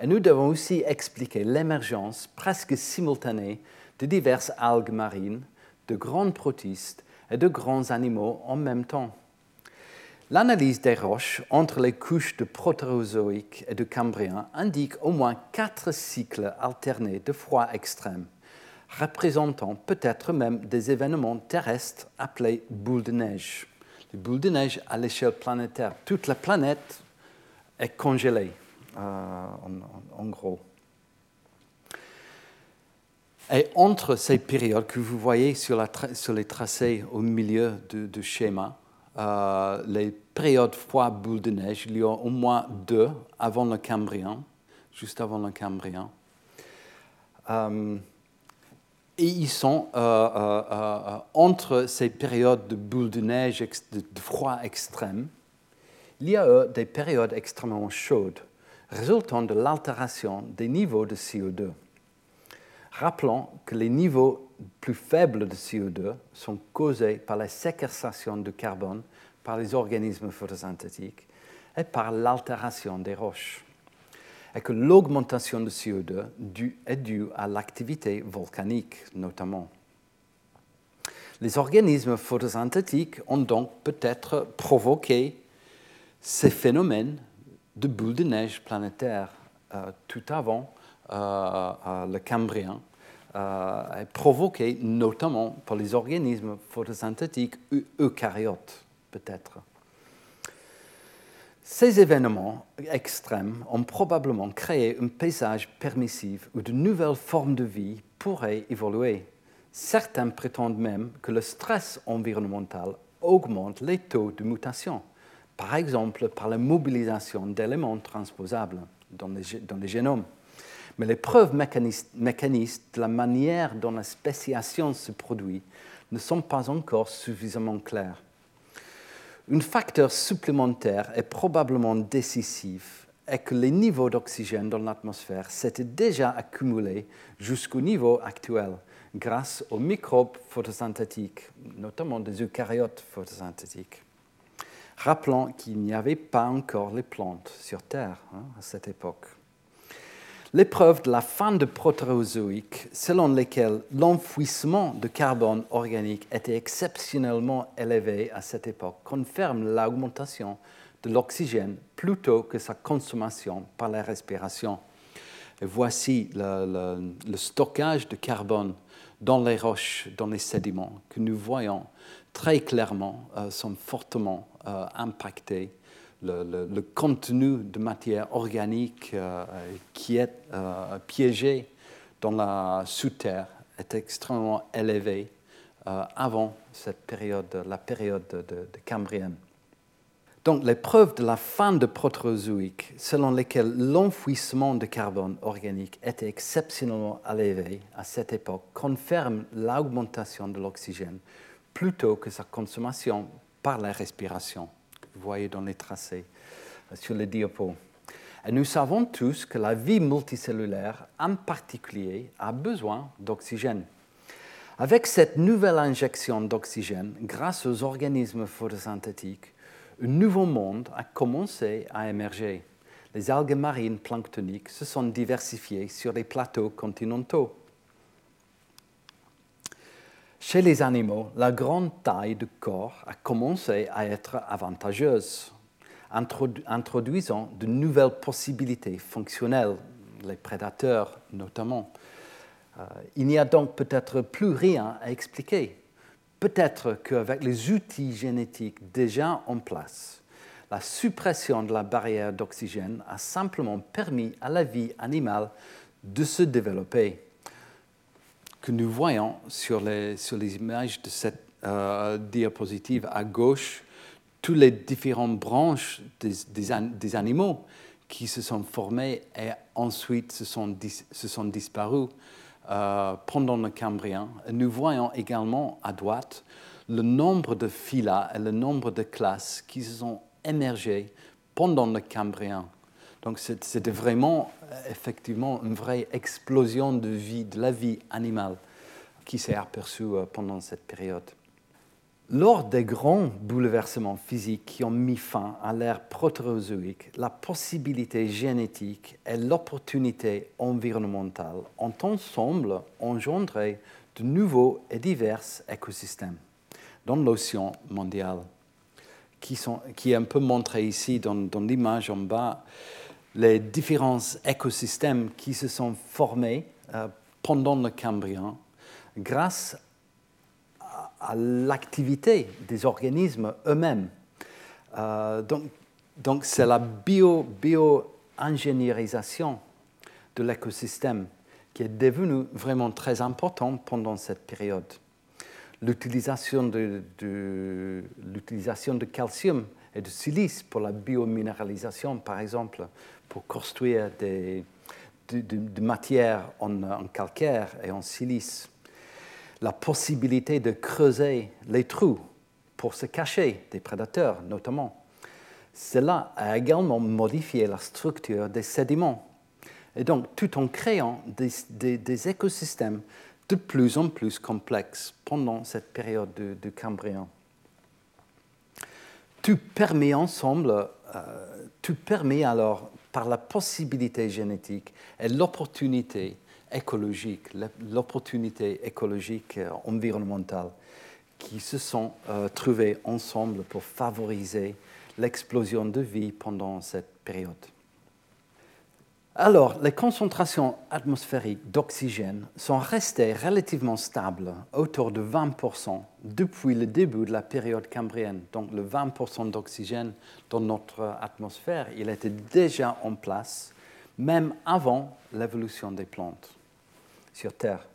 Et nous devons aussi expliquer l'émergence presque simultanée de diverses algues marines, de grandes protistes et de grands animaux en même temps. L'analyse des roches entre les couches de protérozoïque et de cambrien indique au moins quatre cycles alternés de froid extrême représentant peut-être même des événements terrestres appelés boules de neige. Les boules de neige à l'échelle planétaire. Toute la planète est congelée, euh, en, gros. Et entre ces périodes que vous voyez sur, les tracés au milieu du, schéma, euh, les périodes froid boules de neige, il y a au moins deux avant le Cambrien, juste avant le Cambrien. Euh, et ils sont euh, euh, euh, entre ces périodes de boules de neige, de, froid extrême, il y a des périodes extrêmement chaudes, résultant de l'altération des niveaux de CO2. Rappelons que les niveaux plus faibles de CO2 sont causés par la séquestration de carbone par les organismes photosynthétiques et par l'altération des roches et que l'augmentation de CO2 est due à l'activité volcanique notamment. Les organismes photosynthétiques ont donc peut-être provoqué ces phénomènes de boules de neige planétaire euh, tout avant euh, euh, le Cambrien, et provoqué notamment par les organismes photosynthétiques eucaryotes peut-être. Ces événements extrêmes ont probablement créé un paysage permissif où de nouvelles formes de vie pourraient évoluer. Certains prétendent même que le stress environnemental augmente les taux de mutation, par exemple par la mobilisation d'éléments transposables dans les, génomes. Mais les preuves mécanistes de la manière dont la spéciation se produit ne sont pas encore suffisamment claires. Un facteur supplémentaire est probablement décisif est que les niveaux d'oxygène dans l'atmosphère s'étaient déjà accumulés jusqu'au niveau actuel grâce aux microbes photosynthétiques, notamment des eucaryotes photosynthétiques. Rappelons qu'il n'y avait pas encore les plantes sur Terre hein, à cette époque l'épreuve de la fin de protérozoïque, selon lesquelles l'enfouissement de carbone organique était exceptionnellement élevé à cette époque, confirme l'augmentation de l'oxygène plutôt que sa consommation par la respiration. Et voici le, stockage de carbone dans les roches, dans les sédiments, que nous voyons très clairement euh, sont fortement euh, impactés le, contenu de matière organique euh, qui est euh, piégé dans la sous-terre est extrêmement élevé avant cette période, la période de, de Cambrienne. Donc, les preuves de la fin de Protérozoïque, selon lesquelles l'enfouissement de carbone organique était exceptionnellement élevé à cette époque, confirment l'augmentation de l'oxygène plutôt que sa consommation par la respiration. Vous voyez dans les tracés euh, sur le diapo. Et nous savons tous que la vie multicellulaire, en particulier, a besoin d'oxygène. Avec cette nouvelle injection d'oxygène, grâce aux organismes photosynthétiques, un nouveau monde a commencé à émerger. Les algues marines planctoniques se sont diversifiées sur les plateaux continentaux. Chez les animaux, la grande taille du corps a commencé à être avantageuse, introduisant de nouvelles possibilités fonctionnelles, les prédateurs notamment. Euh, il n'y a donc peut-être plus rien à expliquer peut-être qu'avec les outils génétiques déjà en place, la suppression de la barrière d'oxygène a simplement permis à la vie animale de se développer. Que nous voyons sur les, sur les images de cette euh, diapositive à gauche, toutes les différentes branches des, des, animaux qui se sont formées et ensuite se sont, se sont disparus. Euh, pendant le Cambrien. Nous voyons également à droite le nombre de phyla et le nombre de classes qui se sont émergées pendant le Cambrien. Donc c'était vraiment euh, effectivement une vraie explosion de vie, de la vie animale qui s'est aperçue euh, pendant cette période. Lors des grands bouleversements physiques qui ont mis fin à l'ère protérozoïque, la possibilité génétique et l'opportunité environnementale ont ensemble engendré de nouveaux et divers écosystèmes dans l'océan mondial, qui, est un peu montré ici dans l'image en bas, les différents écosystèmes qui se sont formés euh, pendant le Cambrien grâce à l'activité des organismes eux-mêmes. Euh, donc, c'est la bio, bio-ingénierisation de l'écosystème qui est devenue vraiment très importante pendant cette période. L'utilisation de, de, l'utilisation de calcium et de silice pour la biominéralisation, par exemple, pour construire des, de, matières en, calcaire et en silice la possibilité de creuser les trous pour se cacher des prédateurs notamment. Cela a également modifié la structure des sédiments et donc tout en créant des, écosystèmes de plus en plus complexes pendant cette période du, Cambrien. Tout permet ensemble, euh, tout permet alors par la possibilité génétique et l'opportunité écologique, l'opportunité écologique euh, environnementale qui se sont euh, trouvés ensemble pour favoriser l'explosion de vie pendant cette période. Alors, les concentrations atmosphériques d'oxygène sont restées relativement stables, autour de 20% depuis le début de la période cambrienne. Donc, le 20% d'oxygène dans notre atmosphère, il était déjà en place, même avant l'évolution des plantes sur Terre.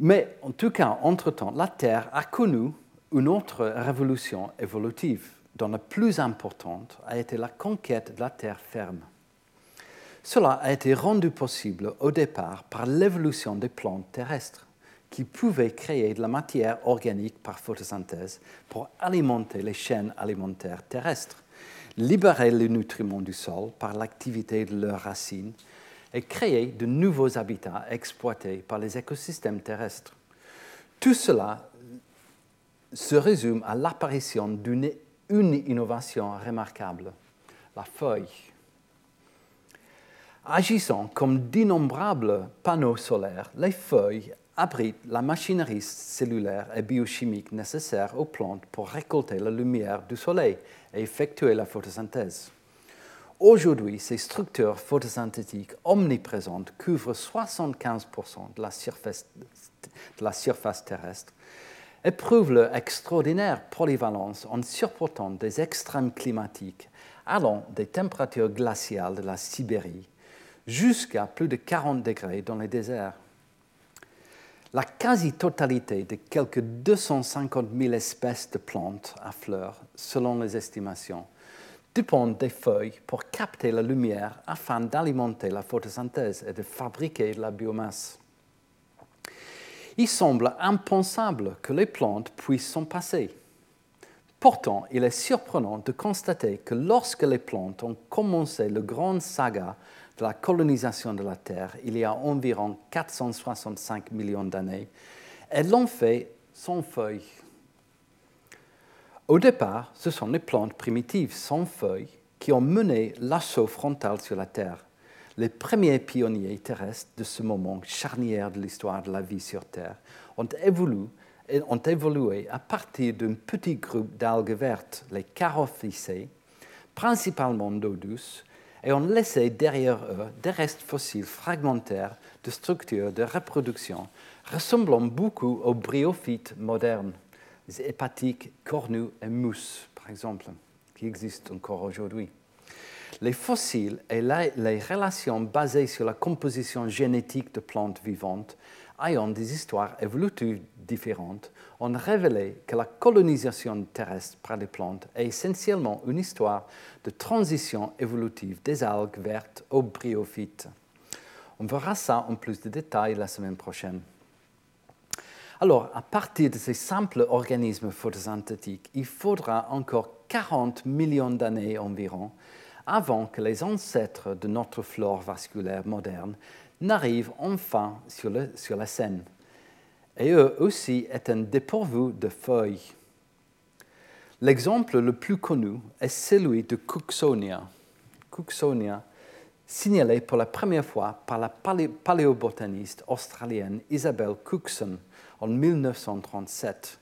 Mais en tout cas, entre-temps, la Terre a connu une autre révolution évolutive, dont la plus importante a été la conquête de la terre ferme. Cela a été rendu possible au départ par l'évolution des plantes terrestres, qui pouvaient créer de la matière organique par photosynthèse pour alimenter les chaînes alimentaires terrestres, libérer les nutriments du sol par l'activité de leurs racines et créer de nouveaux habitats exploités par les écosystèmes terrestres. Tout cela se résume à l'apparition d'une innovation remarquable, la feuille. Agissant comme d'innombrables panneaux solaires, les feuilles abritent la machinerie cellulaire et biochimique nécessaire aux plantes pour récolter la lumière du soleil et effectuer la photosynthèse. Aujourd'hui, ces structures photosynthétiques omniprésentes couvrent 75% de la, surface, terrestre éprouve leur extraordinaire polyvalence en supportant des extrêmes climatiques allant des températures glaciales de la Sibérie jusqu'à plus de 40 degrés dans les déserts. La quasi-totalité de quelques 250 000 espèces de plantes à fleurs, selon les estimations, dépendent des feuilles pour capter la lumière afin d'alimenter la photosynthèse et de fabriquer la biomasse. Il semble impensable que les plantes puissent s'en passer. Pourtant, il est surprenant de constater que lorsque les plantes ont commencé le grand saga la colonisation de la Terre il y a environ 465 millions d'années, elles l'ont fait sans feuilles. Au départ, ce sont les plantes primitives sans feuilles qui ont mené l'assaut frontal sur la Terre, les premiers pionniers terrestres de ce moment charnière de l'histoire de la vie sur Terre ont évolué, ont évolué à partir d'un petit groupe d'algues vertes, les carophycées, principalement d'eau douce, et ont laissé derrière eux des restes fossiles fragmentaires de structures de reproduction ressemblant beaucoup aux bryophytes modernes, les hépatiques, cornues et mousses, par exemple, qui existent encore aujourd'hui. Les fossiles et les relations basées sur la composition génétique de plantes vivantes ayant des histoires évolutives différentes ont révélé que la colonisation terrestre par les plantes est essentiellement une histoire de transition évolutive des algues vertes aux bryophytes. On verra ça en plus de détails la semaine prochaine. Alors, à partir de ces simples organismes photosynthétiques, il faudra encore 40 millions d'années environ avant que les ancêtres de notre flore vasculaire moderne n'arrivent enfin sur, la scène. Et eux aussi étaient dépourvus de feuilles. L'exemple le plus connu est celui de Cooksonia. Cooksonia, signalé pour la première fois par la paléobotaniste australienne Isabel Cookson en 1937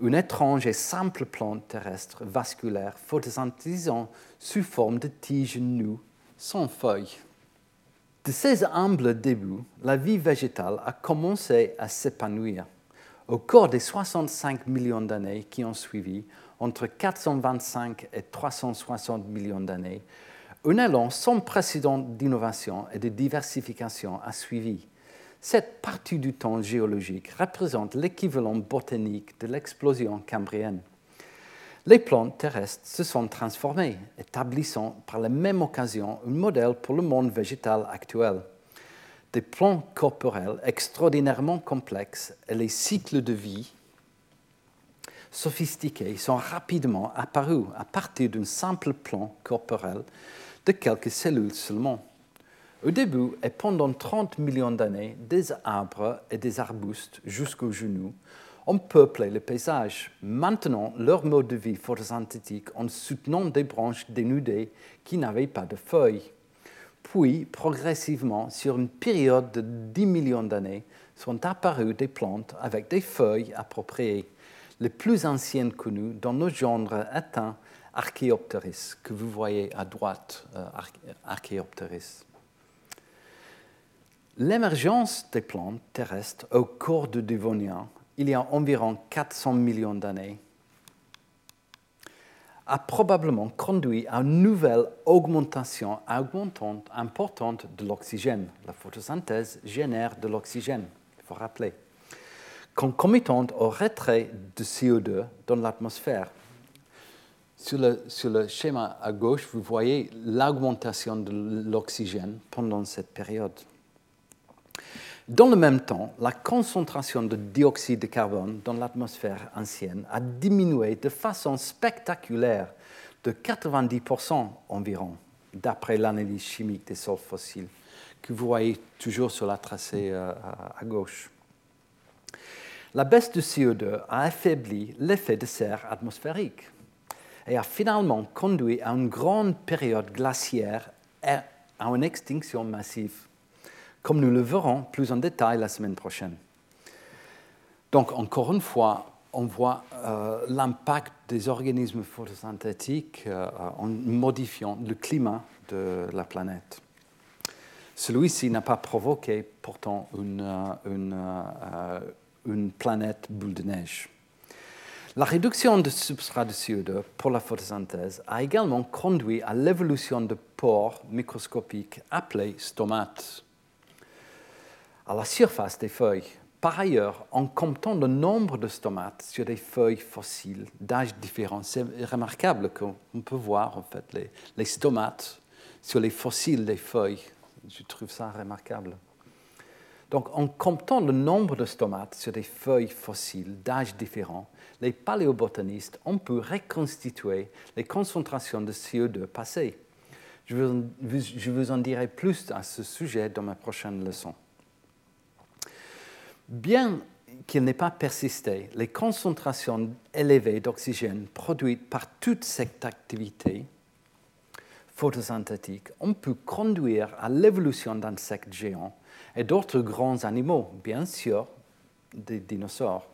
une étrange et simple plante terrestre vasculaire photosynthésant sous forme de tiges nues sans feuilles. De ces humbles débuts, la vie végétale a commencé à s'épanouir. Au cours des 65 millions d'années qui ont suivi, entre 425 et 360 millions d'années, un élan sans précédent d'innovation et de diversification a suivi. Cette partie du temps géologique représente l'équivalent botanique de l'explosion cambrienne. Les plantes terrestres se sont transformées, établissant par la même occasion un modèle pour le monde végétal actuel. Des plans corporels extraordinairement complexes et les cycles de vie sophistiqués sont rapidement apparus à partir d'un simple plan corporel de quelques cellules seulement. Au début et pendant 30 millions d'années, des arbres et des arbustes jusqu'aux genoux ont peuplé le paysage. Maintenant, leur mode de vie photosynthétique en soutenant des branches dénudées qui n'avaient pas de feuilles. Puis, progressivement, sur une période de 10 millions d'années, sont apparues des plantes avec des feuilles appropriées. Les plus anciennes connues dans nos genres éteints Archaeopteris, que vous voyez à droite, euh, Archaeopteris. L'émergence des plantes terrestres au cours du Dévonien, il y a environ 400 millions d'années, a probablement conduit à une nouvelle augmentation importante de l'oxygène. La photosynthèse génère de l'oxygène, il faut rappeler, concomitante au retrait de CO2 dans l'atmosphère. Sur le, sur le, schéma à gauche, vous voyez l'augmentation de l'oxygène pendant cette période. Dans le même temps, la concentration de dioxyde de carbone dans l'atmosphère ancienne a diminué de façon spectaculaire de 90% environ, d'après l'analyse chimique des sols fossiles, que vous voyez toujours sur la tracée euh, à gauche. La baisse du CO2 a affaibli l'effet de serre atmosphérique et a finalement conduit à une grande période glaciaire et à une extinction massive comme nous le verrons plus en détail la semaine prochaine. Donc, encore une fois, on voit euh, l'impact des organismes photosynthétiques euh, en modifiant le climat de la planète. Celui-ci n'a pas provoqué pourtant une, euh, une, une, planète boule de neige. La réduction de substrat de CO2 pour la photosynthèse a également conduit à l'évolution de pores microscopiques appelés stomates à la surface des feuilles. Par ailleurs, en comptant le nombre de stomates sur des feuilles fossiles d'âges différents, c'est remarquable qu'on peut voir en fait les, stomates sur les fossiles des feuilles. Je trouve ça remarquable. Donc, en comptant le nombre de stomates sur des feuilles fossiles d'âges différents, les paléobotanistes ont pu reconstituer les concentrations de CO2 passées. Je vous, en dirai plus à ce sujet dans ma prochaine leçon. Bien qu'il n'ait pas persisté, les concentrations élevées d'oxygène produites par toute cette activité photosynthétique ont pu conduire à l'évolution d'insectes géants et d'autres grands animaux, bien sûr des dinosaures.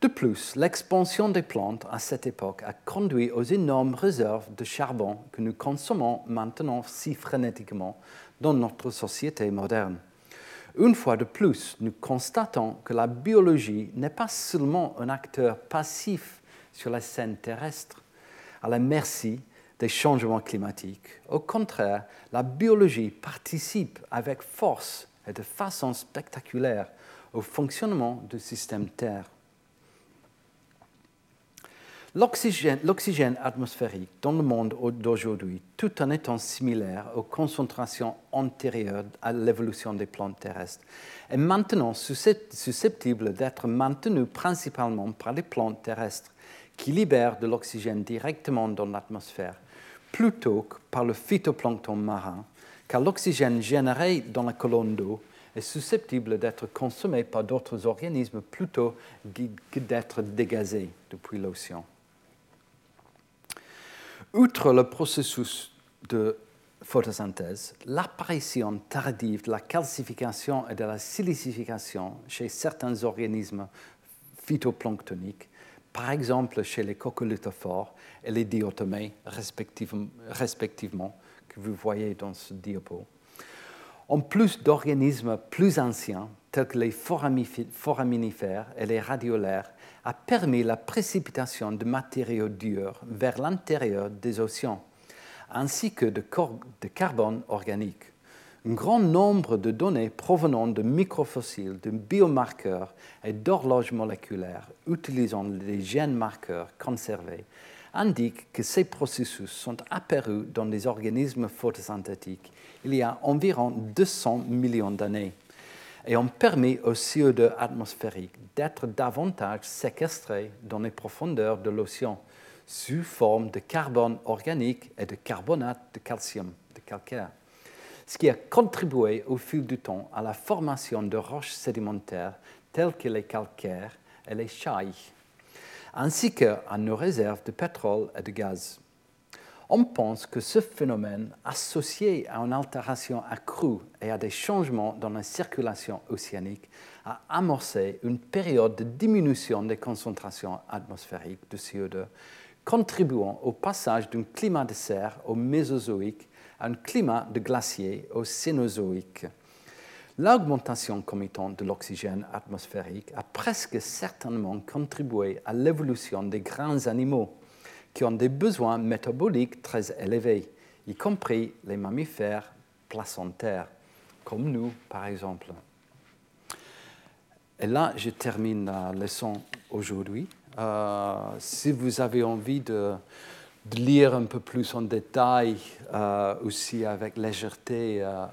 De plus, l'expansion des plantes à cette époque a conduit aux énormes réserves de charbon que nous consommons maintenant si frénétiquement dans notre société moderne. Une fois de plus, nous constatons que la biologie n'est pas seulement un acteur passif sur la scène terrestre, à la merci des changements climatiques. Au contraire, la biologie participe avec force et de façon spectaculaire au fonctionnement du système Terre. L'oxygène atmosphérique dans le monde d'aujourd'hui, tout en étant similaire aux concentrations antérieures à l'évolution des plantes terrestres, est maintenant susceptible d'être maintenu principalement par les plantes terrestres qui libèrent de l'oxygène directement dans l'atmosphère, plutôt que par le phytoplancton marin, car l'oxygène généré dans la colonne d'eau est susceptible d'être consommé par d'autres organismes plutôt que d'être dégazé depuis l'océan. Outre le processus de photosynthèse, l'apparition tardive de la calcification et de la silicification chez certains organismes phytoplanctoniques, par exemple chez les coccolithophores et les diatomées respectivement, que vous voyez dans ce diapo, en plus d'organismes plus anciens, tels que les foraminifères et les radiolaires, a permis la précipitation de matériaux durs vers l'intérieur des océans, ainsi que de, carbone organique. Un grand nombre de données provenant de microfossiles, de biomarqueurs et d'horloges moléculaires utilisant les gènes marqueurs conservés indiquent que ces processus sont apparus dans les organismes photosynthétiques il y a environ 200 millions d'années et ont permis au CO2 atmosphérique d'être davantage séquestré dans les profondeurs de l'océan sous forme de carbone organique et de carbonate de calcium, de calcaire, ce qui a contribué au fil du temps à la formation de roches sédimentaires telles que les calcaires et les chailles, ainsi qu'à nos réserves de pétrole et de gaz on pense que ce phénomène, associé à une altération accrue et à des changements dans la circulation océanique, a amorcé une période de diminution des concentrations atmosphériques de CO2, contribuant au passage d'un climat de serre au Mésozoïque à un climat de glacier au Cénozoïque. L'augmentation comitante de l'oxygène atmosphérique a presque certainement contribué à l'évolution des grands animaux qui ont des besoins métaboliques très élevés, y compris les mammifères placentaires, comme nous par exemple. Et là, je termine la leçon aujourd'hui. Euh, si vous avez envie de, lire un peu plus en détail, euh, aussi avec légèreté, euh,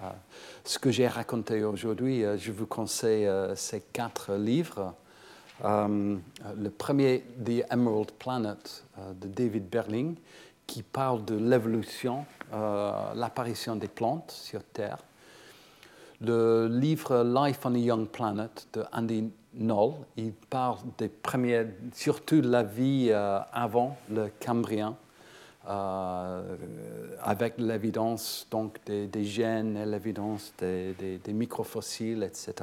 ce que j'ai raconté aujourd'hui, je vous conseille ces quatre livres. Euh, le premier, The Emerald Planet, euh, de David Berling, qui parle de l'évolution, euh, l'apparition des plantes sur Terre. Le livre Life on a Young Planet de Andy Knoll, il parle des premiers, surtout de la vie avant le Cambrien, avec l'évidence donc des, gènes et l'évidence des, des, microfossiles, etc.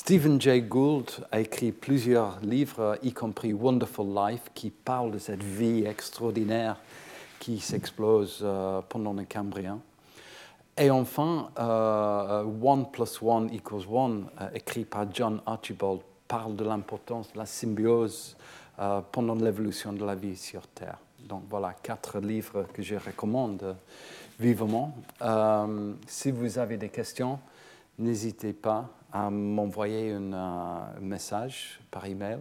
Stephen Jay Gould a écrit plusieurs livres, y compris Wonderful Life, qui parle de cette vie extraordinaire qui s'explose euh, pendant le Cambrien. Et enfin, euh, One plus One equals One, euh, écrit par John Archibald, parle de l'importance de la symbiose pendant l'évolution de la vie sur Terre. Donc voilà, quatre livres que je recommande vivement. Si vous avez des questions, n'hésitez pas à m'envoyer un message par email.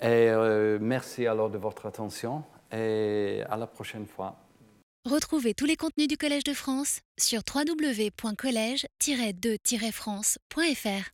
Et merci alors de votre attention et à la prochaine fois. Retrouvez tous les contenus du Collège de France sur www.colège-2-france.fr.